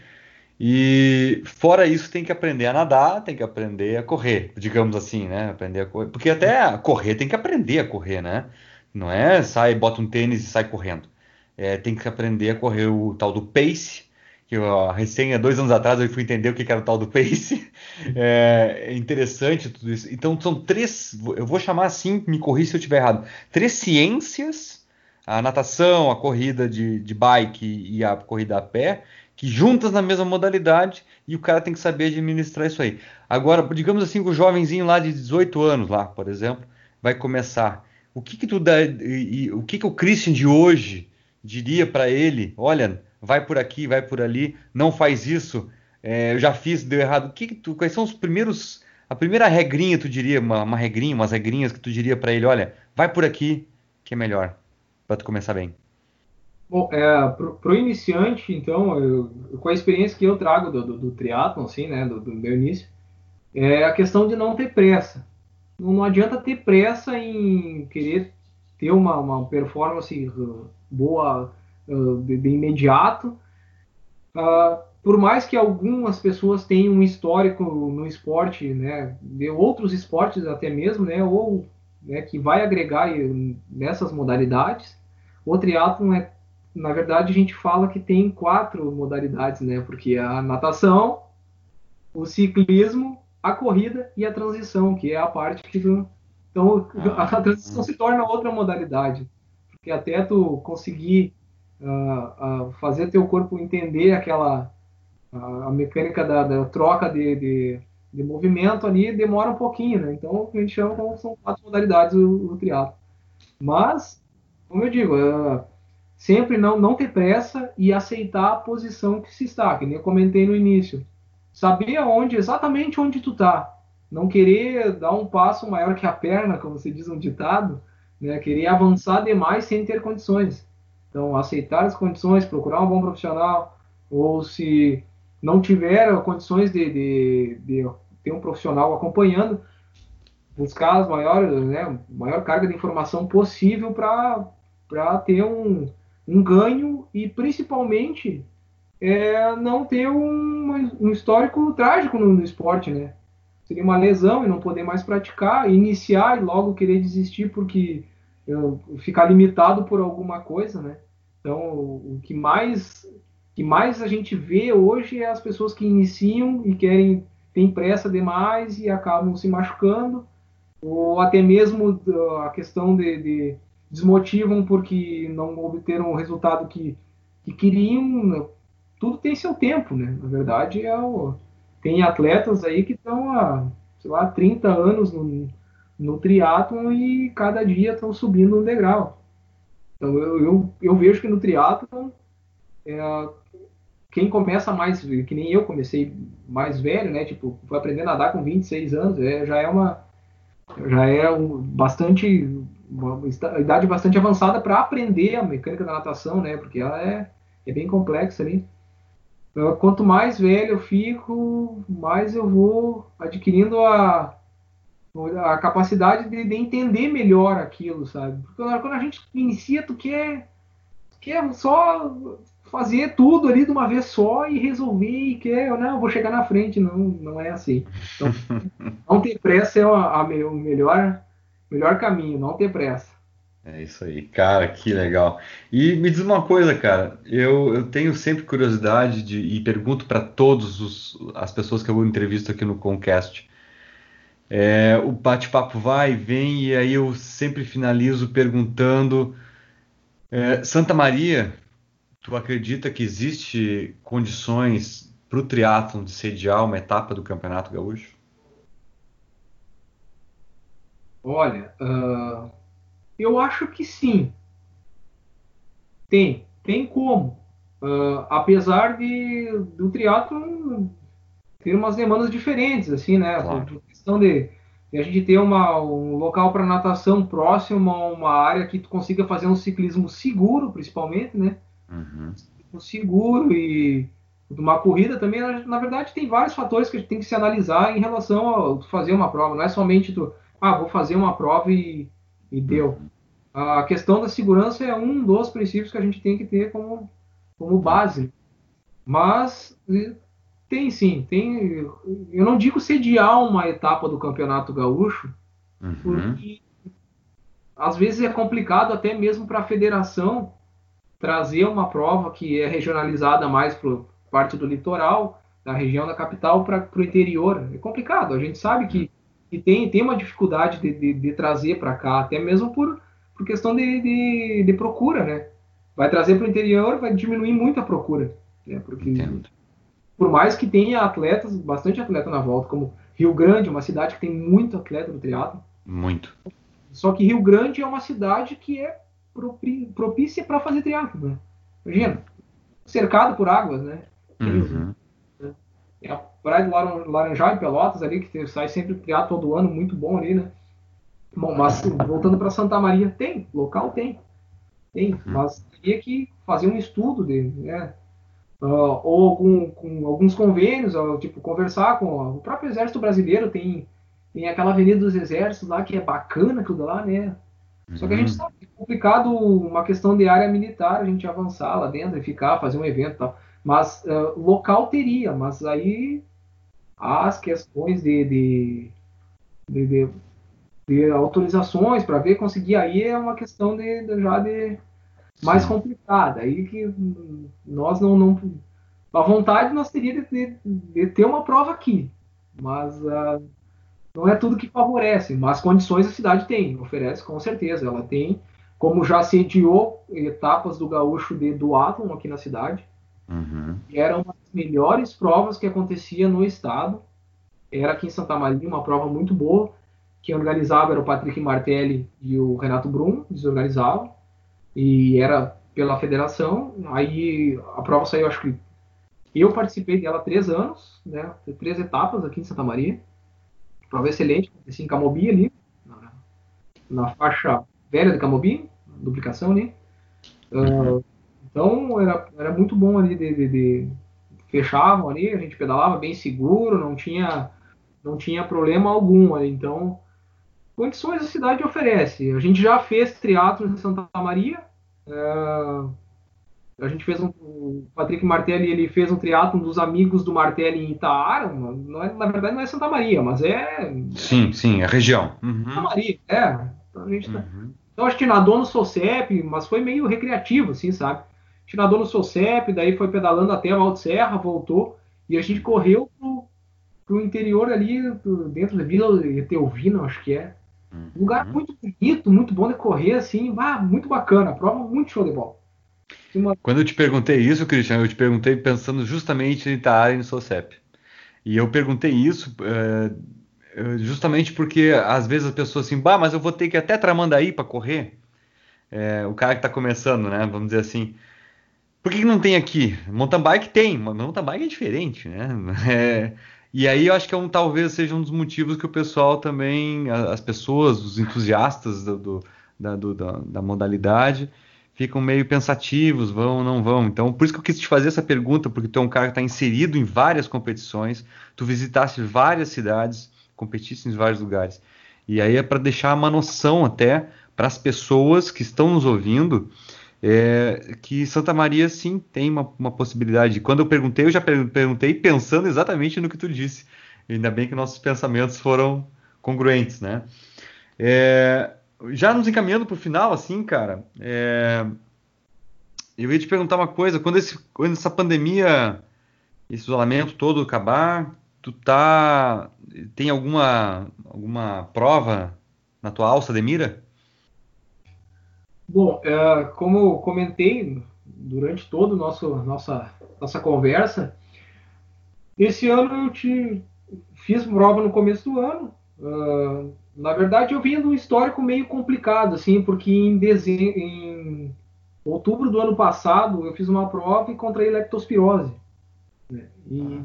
e fora isso tem que aprender a nadar, tem que aprender a correr, digamos assim, né? Aprender a correr. Porque até correr tem que aprender a correr, né? Não é sai, bota um tênis e sai correndo. É, tem que aprender a correr o tal do pace, que eu, recém, há dois anos atrás, eu fui entender o que era o tal do pace. É, é interessante tudo isso. Então, são três, eu vou chamar assim, me corrija se eu estiver errado, três ciências, a natação, a corrida de, de bike e a corrida a pé, que juntas na mesma modalidade e o cara tem que saber administrar isso aí. Agora, digamos assim, o jovenzinho lá de 18 anos, lá, por exemplo, vai começar. O que que tu dá, e, e, o que que o Christian de hoje diria para ele? Olha, vai por aqui, vai por ali, não faz isso, é, eu já fiz, deu errado. O que, que tu, quais são os primeiros, a primeira regrinha, tu diria, uma, uma regrinha, umas regrinhas que tu diria para ele, olha, vai por aqui, que é melhor, para tu começar bem. Bom, é, para o iniciante, então, eu, com a experiência que eu trago do, do, do triatlon, assim, né, do, do, meu início, é a questão de não ter pressa. Não, não adianta ter pressa em querer ter uma, uma performance boa de, de, imediato. Uh, por mais que algumas pessoas tenham um histórico no esporte, né, de outros esportes até mesmo, né, ou né, que vai agregar nessas modalidades, o triatlon é, na verdade, a gente fala que tem quatro modalidades, né, porque a natação, o ciclismo, a corrida e a transição, que é a parte que então a transição se torna outra modalidade, porque até tu conseguir uh, fazer teu corpo entender aquela a mecânica da, da troca de, de, de, movimento ali demora um pouquinho, né? Então a gente chama como são quatro modalidades o, o triatlo. Mas, como eu digo, uh, sempre não não ter pressa e aceitar a posição que se está, que nem eu comentei no início. Saber aonde exatamente onde tu tá, não querer dar um passo maior que a perna, como se diz um ditado, né? Querer avançar demais sem ter condições. Então, aceitar as condições, procurar um bom profissional, ou se não tiver condições de, de, de ter um profissional acompanhando, buscar as maiores, né, maior carga de informação possível para ter um, um ganho e principalmente é, não ter um, um histórico trágico no, no, esporte, né? Seria uma lesão e não poder mais praticar, iniciar e logo querer desistir porque ficar limitado por alguma coisa, né? Então, o que mais que mais a gente vê hoje é as pessoas que iniciam e querem têm pressa demais e acabam se machucando, ou até mesmo a questão de, de desmotivam porque não obteram o resultado que, que queriam. Tudo tem seu tempo, né? Na verdade, é o, tem atletas aí que estão há, sei lá, 30 anos no, no triatlon e cada dia estão subindo um degrau. Então eu, eu, eu vejo que no triatlon é, quem começa mais, que nem eu comecei mais velho, né? Tipo, foi aprender a nadar com 26 anos, é, já é uma já é um, bastante uma idade bastante avançada para aprender a mecânica da natação, né? Porque ela é, é bem complexa ali. Então, quanto mais velho eu fico, mais eu vou adquirindo a, a capacidade de, de entender melhor aquilo, sabe? Porque quando a gente inicia, tu quer, quer só fazer tudo ali de uma vez só e resolver e quer, não, eu vou chegar na frente, não, não é assim. Então, não ter pressa é a, a, o melhor, melhor caminho, não ter pressa. É isso aí, cara, que legal. E me diz uma coisa, cara, eu, eu tenho sempre curiosidade de, e pergunto para todas as pessoas que eu entrevisto aqui no Concast. É, o bate-papo vai e vem, e aí eu sempre finalizo perguntando: é, Santa Maria, tu acredita que existe condições para o triatlon de sediar uma etapa do Campeonato Gaúcho? Olha, uh, eu acho que sim. Tem, tem como. Uh, apesar de do triatlo ter umas demandas diferentes, assim, né? Claro. Por questão de, de, a gente ter uma, um local para natação próximo a uma área que tu consiga fazer um ciclismo seguro, principalmente, né? Uhum. Seguro e uma corrida também, na, na, verdade, tem vários fatores que a gente tem que se analisar em relação a fazer uma prova. Não é somente tu, ah, vou fazer uma prova e, e deu. A questão da segurança é um dos princípios que a gente tem que ter como, como base. Mas tem sim, tem. Eu não digo sediar uma etapa do Campeonato Gaúcho, uhum. porque às vezes é complicado até mesmo para a federação trazer uma prova que é regionalizada mais para parte do litoral, da região da capital, para o interior. É complicado. A gente sabe que e tem, tem uma dificuldade de, de, de trazer para cá, até mesmo por, por questão de, de, de procura, né? Vai trazer para o interior, vai diminuir muito a procura, né? Porque Entendo. por mais que tenha atletas, bastante atleta na volta, como Rio Grande, uma cidade que tem muito atleta no triatlo. Muito. Só que Rio Grande é uma cidade que é propícia para fazer triatlo, né? Imagina, cercado por águas, né? Uhum. É a Praia do Laranjal em Pelotas ali, que sai sempre criado todo ano, muito bom ali, né? Bom, mas voltando para Santa Maria, tem, local tem. Tem, uhum. mas teria que fazer um estudo dele, né? Uh, ou com, com, alguns convênios, ou, tipo, conversar com o próprio Exército Brasileiro, tem, tem aquela Avenida dos Exércitos lá, que é bacana aquilo lá, né? Só que a gente uhum. sabe que é complicado uma questão de área militar, a gente avançar lá dentro e ficar, fazer um evento e tal. Mas uh, local teria, mas aí as questões de, de, de, de, de autorizações para ver conseguir aí é uma questão de, de já de mais Sim. complicada. Aí que nós não, não a vontade nós teria de, de, ter uma prova aqui, mas uh, não é tudo que favorece. Mas condições a cidade tem, oferece com certeza. Ela tem, como já sediou etapas do gaúcho de duatlon aqui na cidade. Uhum. Era uma das melhores provas que acontecia no estado. Era aqui em Santa Maria, uma prova muito boa. Quem organizava era o Patrick Martelli e o Renato Brum, eles organizavam. E era pela federação. Aí a prova saiu, acho que. Eu participei dela há três anos, né? Três etapas aqui em Santa Maria. Prova excelente, acontecia em Camobi ali, na, na faixa velha de Camobi, duplicação ali. Uh, então era, era muito bom ali de, de, de, fechavam ali, a gente pedalava bem seguro, não tinha não tinha problema algum ali. Então condições a cidade oferece. A gente já fez triatlo em Santa Maria. É, a gente fez um, o Patrick Martelli ele fez um triatlo dos amigos do Martelli em Itaara. Não é, na verdade não é Santa Maria, mas é sim, sim, é região. Uhum. Santa Maria, é. Então a gente tá, uhum. então acho que nadou no Socep, mas foi meio recreativo, assim, sabe? Nadou no Socep, daí foi pedalando até a Alto Serra, voltou, e a gente correu pro, pro interior ali, pro, dentro da Vila Eteovina, acho que é. Um lugar uhum. muito bonito, muito bom de correr, assim, ah, muito bacana, prova muito show de bola. Uma... Quando eu te perguntei isso, Cristiano, eu te perguntei pensando justamente em Itaara e no Socep. E eu perguntei isso, é, justamente porque às vezes as pessoas assim, bah, mas eu vou ter que ir até Tramandaí para correr. É, o cara que está começando, né? Vamos dizer assim. Por que, que não tem aqui? Mountain bike tem, mas mountain bike é diferente, né? É, e aí eu acho que é um, talvez seja um dos motivos que o pessoal também, as pessoas, os entusiastas do, do, da, do, da, da, modalidade, ficam meio pensativos, vão ou não vão. Então, por isso que eu quis te fazer essa pergunta, porque tu é um cara que está inserido em várias competições, tu visitaste várias cidades, competisse em vários lugares. E aí é para deixar uma noção até para as pessoas que estão nos ouvindo é, que Santa Maria sim tem uma, uma, possibilidade. Quando eu perguntei, eu já perguntei pensando exatamente no que tu disse. Ainda bem que nossos pensamentos foram congruentes, né? É, já nos encaminhando para o final, assim, cara, é, eu ia te perguntar uma coisa. Quando, esse, quando essa pandemia, esse isolamento todo acabar, tu tá tem alguma alguma prova na tua alça de mira? Bom, é, como comentei durante toda nossa nossa conversa, esse ano eu te fiz prova no começo do ano. Uh, na verdade, eu vim de um histórico meio complicado, assim, porque em, dezembro, em outubro do ano passado eu fiz uma prova e contraí leptospirose. Né? E,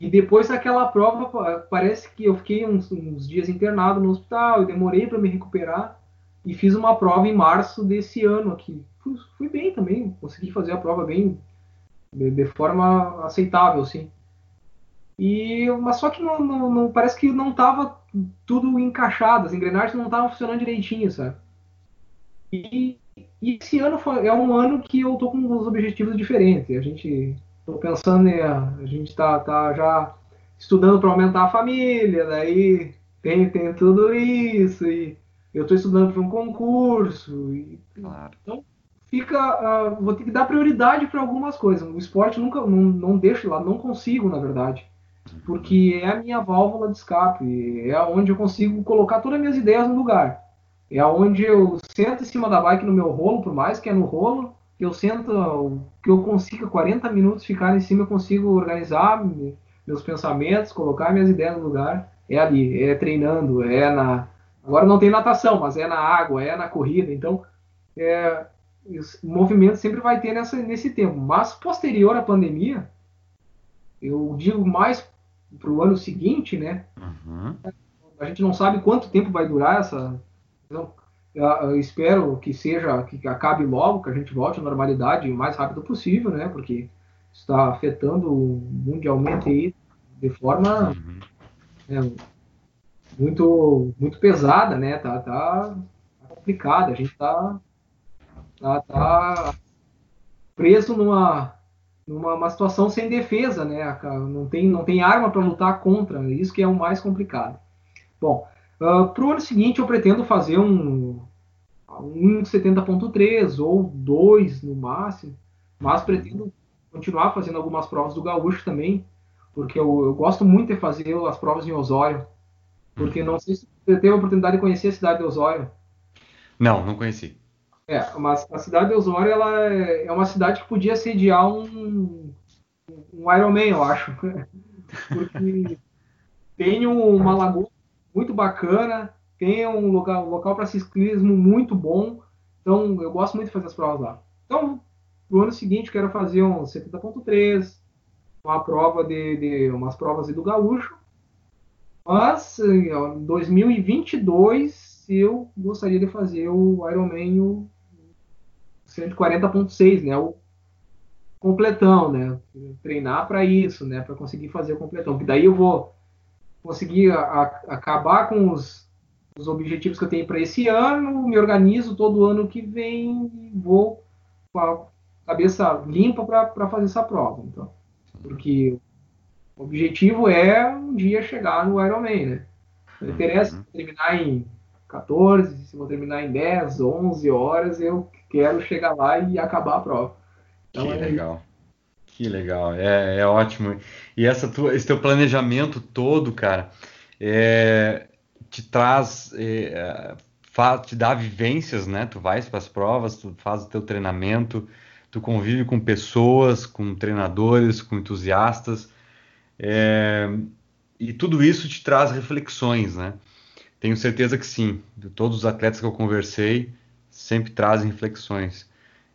e depois daquela prova, parece que eu fiquei uns, uns dias internado no hospital, eu demorei para me recuperar e fiz uma prova em março desse ano aqui. Fui, fui bem também, consegui fazer a prova bem de, de forma aceitável, sim. E mas só que não, não, não parece que não estava tudo encaixado, as engrenagens não estavam funcionando direitinho, sabe? E, e, esse ano foi, é um ano que eu tô com uns objetivos diferentes. A gente tô pensando a gente tá, tá já estudando para aumentar a família, daí tem, tem tudo isso e eu estou estudando para um concurso. E, claro. Então, fica, uh, vou ter que dar prioridade para algumas coisas. O esporte nunca, não, não deixo lá, não consigo, na verdade. Porque é a minha válvula de escape, é onde eu consigo colocar todas as minhas ideias no lugar. É onde eu sento em cima da bike no meu rolo, por mais que é no rolo, eu sento, que eu consiga 40 minutos ficar em cima, eu consigo organizar meus pensamentos, colocar minhas ideias no lugar. É ali, é treinando, é na, Agora não tem natação, mas é na água, é na corrida. Então, é, o movimento sempre vai ter nessa, nesse tempo. Mas posterior à pandemia, eu digo mais para o ano seguinte, né? Uhum. A gente não sabe quanto tempo vai durar essa. Então, eu espero que seja que acabe logo, que a gente volte à normalidade o mais rápido possível, né? Porque está afetando mundialmente aí de forma uhum. é, muito, muito pesada, né? Tá, tá, tá complicada. A gente tá, tá, tá preso numa, numa situação sem defesa, né? Não tem, não tem arma para lutar contra. Isso que é o mais complicado. Bom, uh, ah, para o ano seguinte eu pretendo fazer um, um 70.3 ou dois no máximo, mas pretendo continuar fazendo algumas provas do gaúcho também, porque eu, eu gosto muito de fazer as provas em Osório. Porque não sei se você teve a oportunidade de conhecer a cidade de Osório. Não, não conheci. É, mas a cidade de Osório ela é, é uma cidade que podia sediar um, um Ironman, eu acho. Porque tem uma lagoa muito bacana, tem um local, um local para ciclismo muito bom. Então, eu gosto muito de fazer as provas lá. Então, no ano seguinte, quero fazer um 70.3, uma prova de, de umas provas do Gaúcho mas em 2022 eu gostaria de fazer o Ironman o 140.6, né? O completão, né? Treinar para isso, né? Para conseguir fazer o completão. Que daí eu vou conseguir a, a, acabar com os, os objetivos que eu tenho para esse ano, me organizo todo ano que vem e vou com a cabeça limpa para fazer essa prova. Então, porque o objetivo é um dia chegar no Ironman, né? Não interessa uhum. terminar em 14, se vou terminar em 10, 11 horas, eu quero chegar lá e acabar a prova. Então, que é legal. Isso. Que legal, é, é ótimo. E essa tua, esse teu planejamento todo, cara, é, te traz, é, faz, te dá vivências, né? Tu vais para as provas, tu faz o teu treinamento, tu convive com pessoas, com treinadores, com entusiastas. É, e tudo isso te traz reflexões, né? Tenho certeza que sim. De todos os atletas que eu conversei, sempre trazem reflexões.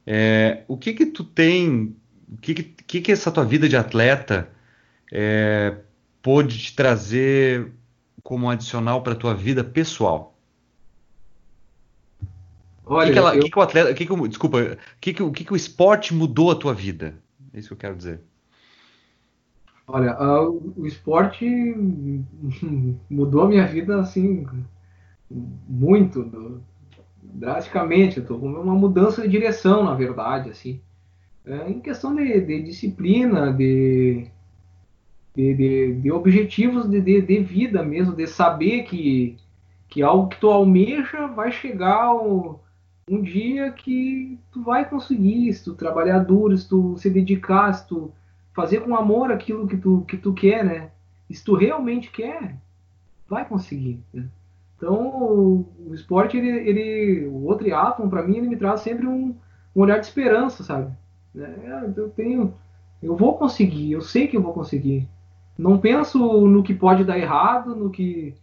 É, o que que tu tem, o que que, que essa tua vida de atleta é, pôde te trazer como adicional para a tua vida pessoal? Olha, o que, que, ela, eu... que, que o atleta, que que, desculpa, o que, que, que, que o esporte mudou a tua vida? É isso que eu quero dizer. Olha, uh, o esporte mudou a minha vida assim muito, drasticamente. Tô com uma mudança de direção, na verdade, assim. É, em questão de, de disciplina, de, de, de, objetivos de, vida mesmo, de saber que, que algo que tu almeja vai chegar um, um dia que tu vai conseguir, se tu trabalhar duro, se tu se dedicar, se tu fazer com amor aquilo que tu, que tu quer, né? Se tu realmente quer, vai conseguir. Né? Então, o, o, esporte, ele, ele, o outro triatlon, para mim, ele me traz sempre um, um olhar de esperança, sabe? É, eu tenho, eu vou conseguir, eu sei que eu vou conseguir. Não penso no que pode dar errado, no que,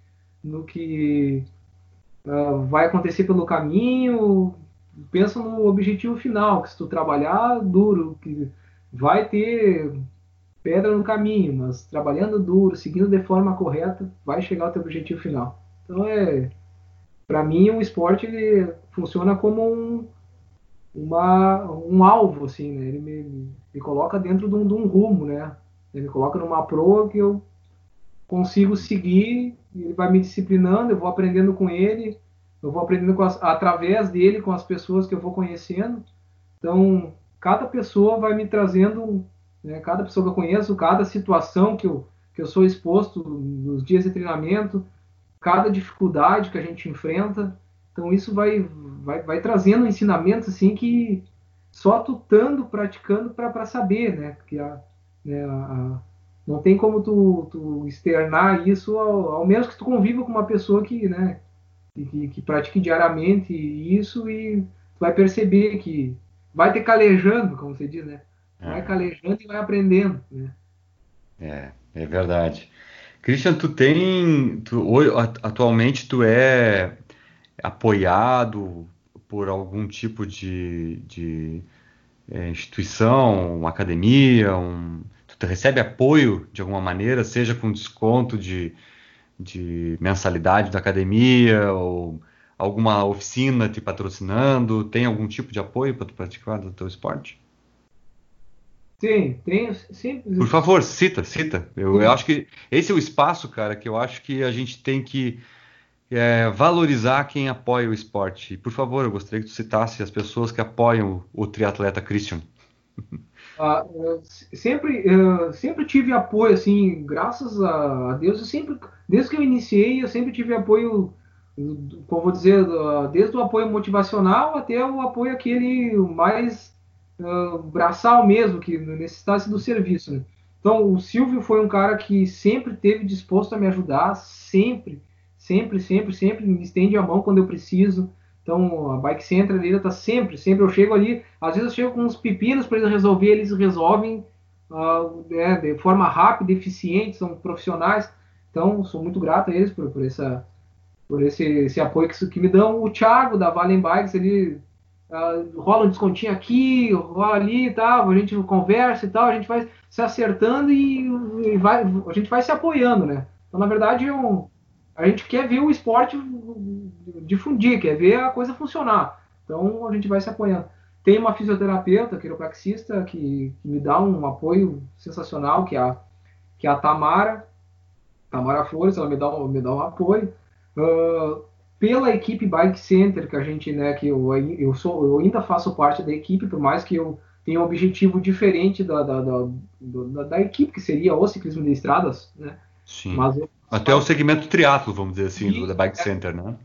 no que uh, vai acontecer pelo caminho. Penso no objetivo final, que se tu trabalhar duro, que vai ter pedra no caminho, mas trabalhando duro, seguindo de forma correta, vai chegar ao teu objetivo final. Então é, para mim o esporte ele funciona como um, uma, um alvo assim, né? Ele me, me coloca dentro de um, de um, rumo, né? Ele me coloca numa proa que eu consigo seguir, ele vai me disciplinando, eu vou aprendendo com ele, eu vou aprendendo as, através dele com as pessoas que eu vou conhecendo. Então cada pessoa vai me trazendo, né, cada pessoa que eu conheço, cada situação que eu, que eu sou exposto nos dias de treinamento, cada dificuldade que a gente enfrenta. Então isso vai, vai, vai trazendo ensinamentos assim que só tu estando praticando para saber, né? Que a, né, a, não tem como tu, tu externar isso ao, ao, menos que tu conviva com uma pessoa que, né, que, que pratique diariamente isso e tu vai perceber que vai ter calejando, como você diz, né? Vai é. calejando e vai aprendendo, né? É, é verdade. Christian, tu tem, tu, atualmente tu é apoiado por algum tipo de, de é, instituição, uma academia, um, tu recebe apoio de alguma maneira, seja com desconto de, de mensalidade da academia ou alguma oficina te patrocinando? Tem algum tipo de apoio para tu praticar do teu esporte? Sim, tem sempre. Por favor, cita, cita. Eu, eu, acho que esse é o espaço, cara, que eu acho que a gente tem que é, valorizar quem apoia o esporte. Por favor, eu gostaria que tu citasse as pessoas que apoiam o, triatleta Christian. Ah, sempre, eu sempre tive apoio, assim, graças a Deus, eu sempre, desde que eu iniciei, eu sempre tive apoio como vou dizer, desde o apoio motivacional até o apoio aquele mais uh, braçal mesmo, que necessitasse do serviço. Né? Então, o Silvio foi um cara que sempre teve disposto a me ajudar, sempre, sempre, sempre, sempre me estende a mão quando eu preciso. Então, a Bike Center ali está sempre, sempre eu chego ali, às vezes eu chego com uns pepinos para eles resolver, eles resolvem uh, de forma rápida, eficiente, são profissionais. Então, sou muito grato a eles por, por essa por esse, esse apoio que, que me dão. O Thiago da Valen Bikes, ele uh, rola um descontinho aqui, rola ali e tal, a gente conversa e tal, a gente vai se acertando e, e vai, a gente vai se apoiando, né? Então, na verdade, eu, a gente quer ver o esporte difundir, quer ver a coisa funcionar. Então, a gente vai se apoiando. Tem uma fisioterapeuta, quiropraxista, que, que me dá um apoio sensacional, que é a, que é a Tamara, Tamara Flores, ela me dá, me dá um apoio. Uh, pela equipe Bike Center, que a gente, né, que eu, eu, sou, eu ainda faço parte da equipe, por mais que eu tenha um objetivo diferente da, da, da, da, da equipe, que seria o ciclismo de estradas, né? Sim. Mas eu, Até o segmento triatlo, vamos dizer assim, do, da Bike é, Center, né?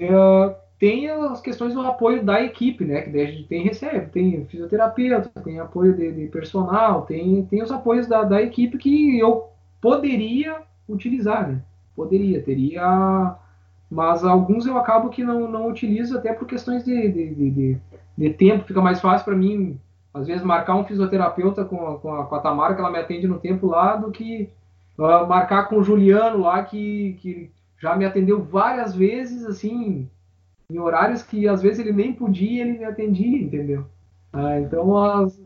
Uh, tem as questões do apoio da equipe, né? Que daí a gente tem recebe, tem fisioterapeuta, tem apoio de, de personal, tem, tem os apoios da, da equipe que eu poderia utilizar, né? Poderia, teria. Mas alguns eu acabo que não, não utilizo até por questões de, de, de, de tempo. Fica mais fácil para mim, às vezes, marcar um fisioterapeuta com a, com, a, com a Tamara, que ela me atende no tempo lá, do que uh, marcar com o Juliano lá, que, que já me atendeu várias vezes, assim, em horários que às vezes ele nem podia, ele me atendia, entendeu? Ah, então as,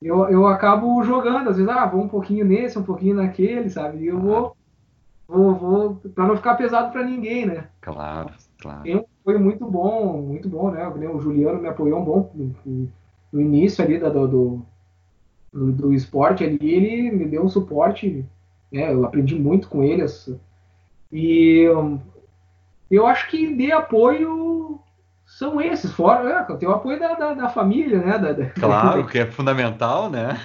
eu, eu acabo jogando, às vezes, ah, vou um pouquinho nesse, um pouquinho naquele, sabe? E eu vou, vou, vou para não ficar pesado para ninguém, né? Claro, claro. Foi muito bom, muito bom, né? O Juliano me apoiou um bom no, início ali da, do, do, do, esporte ali, ele me deu um suporte, né? Eu aprendi muito com ele. E eu acho que de apoio são esses, fora é, tem o apoio da, da, da família, né? Da, da, claro, que é fundamental, né?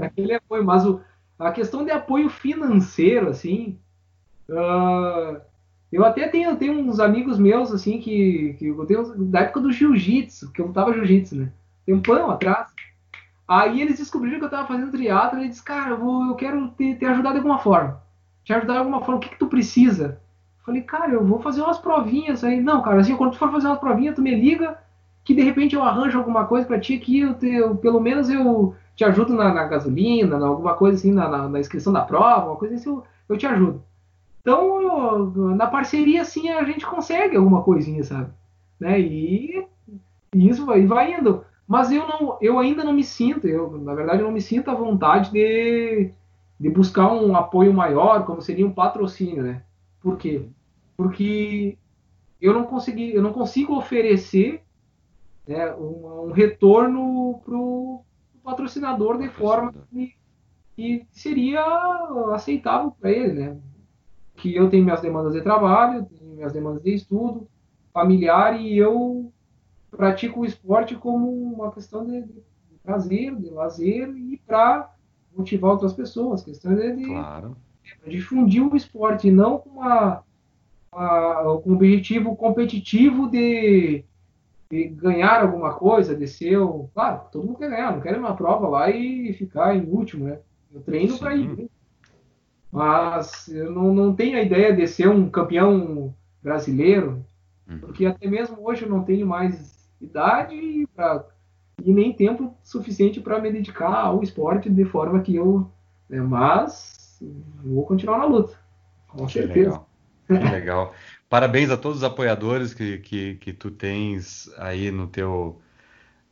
Aquele apoio, mas o, a questão de apoio financeiro, assim, uh, eu até tenho, tenho uns amigos meus, assim, que, que eu tenho da época do jiu-jitsu, que eu lutava jiu-jitsu, né? Tem um pão atrás. Aí eles descobriram que eu tava fazendo triatlo e eles disse, cara, eu, vou, eu quero te, te ajudar de alguma forma. Te ajudar de alguma forma, o que, que tu precisa? Falei, cara, eu vou fazer umas provinhas aí. Não, cara, assim, quando tu for fazer umas provinhas, tu me liga que de repente eu arranjo alguma coisa para ti que eu, te, eu, pelo menos eu te ajudo na, na gasolina, na, alguma coisa assim, na, na, na, inscrição da prova, uma coisa assim, eu, eu te ajudo. Então, na parceria, assim, a gente consegue alguma coisinha, sabe? Né? E, e isso vai, vai indo. Mas eu, não, eu ainda não me sinto, eu, na verdade, eu não me sinto à vontade de, de buscar um apoio maior, como seria um patrocínio, né? Por quê? Porque eu não consegui, eu não consigo oferecer né, um, um, retorno para o patrocinador de forma que, que seria aceitável para ele, né? Que eu tenho minhas demandas de trabalho, tenho minhas demandas de estudo, familiar e eu pratico o esporte como uma questão de, de prazer, de lazer e para motivar outras pessoas, questão de, de claro difundir o esporte, não com, uma, uma, com um objetivo competitivo de, de, ganhar alguma coisa, de ser. O, claro, todo mundo quer ganhar, não quer ir uma prova lá e ficar em último, né? Eu treino para ir. Mas eu não, não tenho a ideia de ser um campeão brasileiro, hum. porque até mesmo hoje eu não tenho mais idade pra, e nem tempo suficiente para me dedicar ao esporte de forma que eu. Né, mas vou continuar na luta. Com que certeza. Legal. Que legal. Parabéns a todos os apoiadores que, que, que tu tens aí no teu,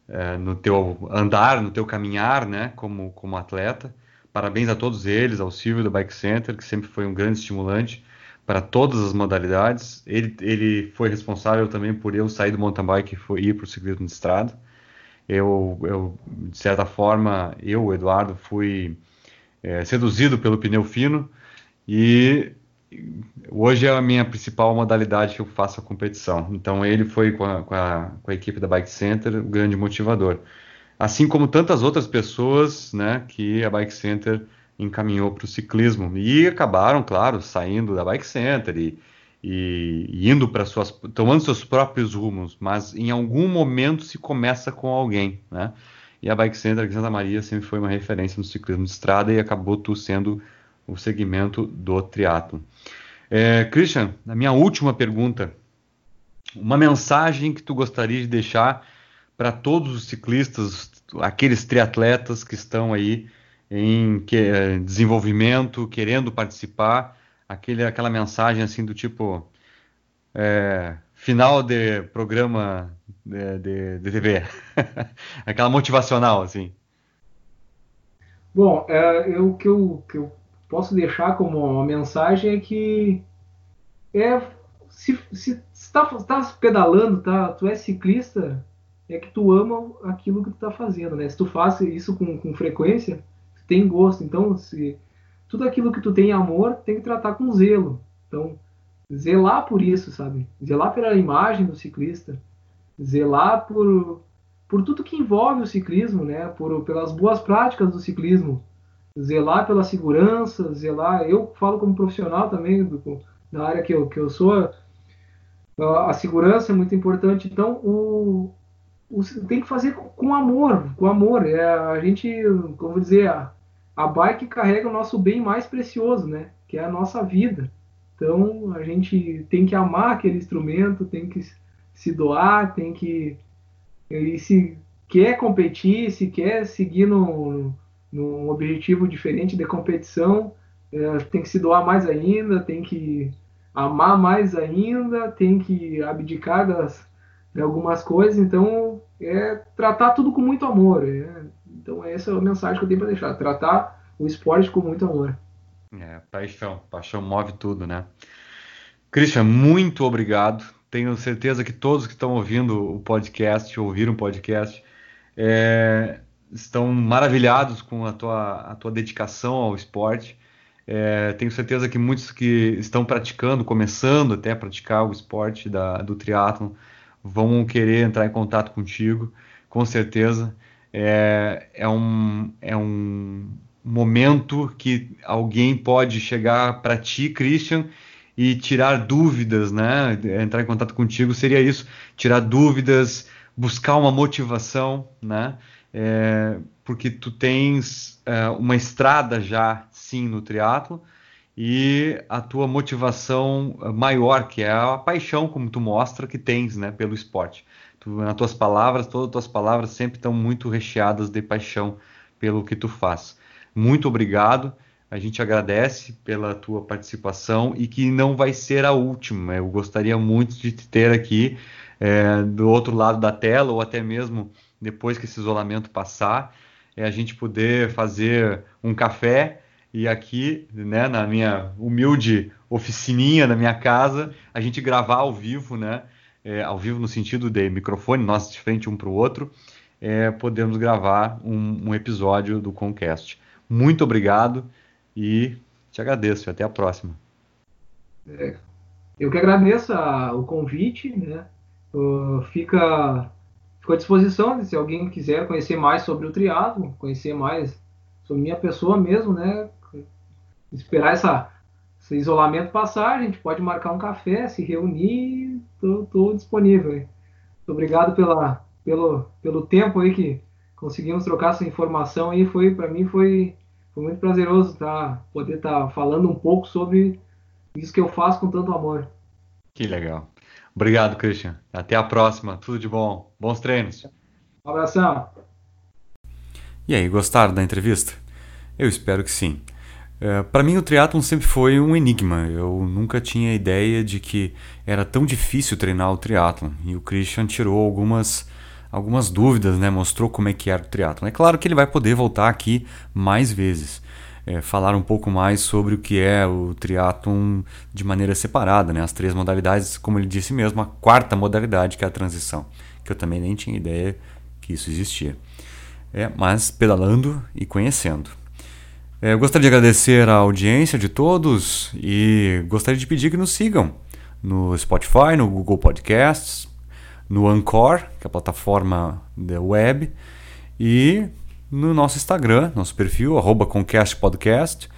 é, no teu andar, no teu caminhar, né, como, como atleta. Parabéns a todos eles, ao Silvio do Bike Center, que sempre foi um grande estimulante para todas as modalidades. Ele, ele foi responsável também por eu sair do mountain bike e ir para o ciclismo de estrada. Eu, eu, de certa forma, eu, Eduardo, fui é, seduzido pelo pneu fino e hoje é a minha principal modalidade que eu faço a competição. Então ele foi com a, com a, com a equipe da Bike Center o grande motivador. Assim como tantas outras pessoas né, que a Bike Center encaminhou para o ciclismo e acabaram, claro, saindo da Bike Center e, e indo para suas, tomando seus próprios rumos, mas em algum momento se começa com alguém, né? E a Bike Center aqui Santa Maria sempre foi uma referência no ciclismo de estrada e acabou tu sendo o segmento do triatlo. É, Christian, a minha última pergunta, uma mensagem que tu gostaria de deixar para todos os ciclistas, aqueles triatletas que estão aí em que, é, desenvolvimento, querendo participar, aquele, aquela mensagem assim do tipo é, final de programa de, de, de TV. Aquela motivacional, assim. Bom, é, eu, que eu, que eu posso deixar como uma mensagem é que é, se, se está tá pedalando, tá, tu é ciclista, é que tu ama aquilo que tu está fazendo, né? Se tu faz isso com, com frequência, tem gosto. Então, se tudo aquilo que tu tem amor, tem que tratar com zelo. Então, zelar por isso, sabe? Zelar pela imagem do ciclista, zelar por, por tudo que envolve o ciclismo, né? Por, pelas boas práticas do ciclismo, zelar pela segurança, zelar. Eu falo como profissional também do, da área que eu, que eu sou. A segurança é muito importante. Então, o tem que fazer com amor, com amor. É, a gente, como dizer, a, a bike carrega o nosso bem mais precioso, né? Que é a nossa vida. Então a gente tem que amar aquele instrumento, tem que se doar, tem que. E se quer competir, se quer seguir no, num objetivo diferente de competição, é, tem que se doar mais ainda, tem que amar mais ainda, tem que abdicar das, algumas coisas. Então, é tratar tudo com muito amor. É, então, essa é a mensagem que eu tenho para deixar: tratar o esporte com muito amor. É, paixão. Paixão move tudo, né? Christian, muito obrigado. Tenho certeza que todos que estão ouvindo o podcast, ouviram o podcast, é, estão maravilhados com a tua, a tua dedicação ao esporte. É, tenho certeza que muitos que estão praticando, começando até a praticar o esporte da, do triatlon, vão querer entrar em contato contigo, com certeza. É, é, um, é um momento que alguém pode chegar para ti, Christian, e tirar dúvidas, né? Entrar em contato contigo seria isso, tirar dúvidas, buscar uma motivação, né? É, porque tu tens é, uma estrada já, sim, no triatlo e a tua motivação maior, que é a paixão, como tu mostra que tens, né, pelo esporte. Tu, nas tuas palavras, todas as tuas palavras sempre estão muito recheadas de paixão pelo que tu faz. Muito obrigado. A gente agradece pela tua participação e que não vai ser a última. Eu gostaria muito de te ter aqui é, do outro lado da tela ou até mesmo depois que esse isolamento passar, é a gente poder fazer um café e aqui, né, na minha humilde oficininha na minha casa, a gente gravar ao vivo, né, é, ao vivo no sentido de microfone, nós de frente um para o outro, é, podemos gravar um, um episódio do Concast. Muito obrigado e te agradeço. Até a próxima. É, eu que agradeço a, o convite, né? Uh, fica, fica à disposição se alguém quiser conhecer mais sobre o triatlo, conhecer mais sobre minha pessoa mesmo, né? Esperar essa, esse isolamento passar, a gente pode marcar um café, se reunir, estou disponível. Muito obrigado pela, pelo, pelo tempo aí que conseguimos trocar essa informação aí, foi para mim foi foi muito prazeroso tá, poder estar tá falando um pouco sobre isso que eu faço com tanto amor. Que legal. Obrigado, Christian. Até a próxima. Tudo de bom. Bons treinos. Um abração. E aí, gostaram da entrevista? Eu espero que sim. É, para mim, o triatlon sempre foi um enigma. Eu nunca tinha ideia de que era tão difícil treinar o triatlon. E o Christian tirou algumas algumas dúvidas, né? mostrou como é que era o triatlon. É claro que ele vai poder voltar aqui mais vezes, é, falar um pouco mais sobre o que é o triatlon de maneira separada, né? as três modalidades, como ele disse mesmo, a quarta modalidade que é a transição, que eu também nem tinha ideia que isso existia. É, mas pedalando e conhecendo. É, eu gostaria de agradecer a audiência de todos e gostaria de pedir que nos sigam no Spotify, no Google Podcasts, no Anchor, que é a plataforma da web, e no nosso Instagram, nosso perfil, arroba Podcast,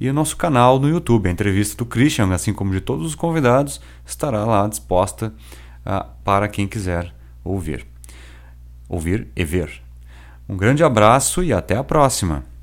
e o nosso canal no YouTube. A entrevista do Christian, assim como de todos os convidados, estará lá disposta uh, para quem quiser ouvir. Ouvir e ver. Um grande abraço e até a próxima!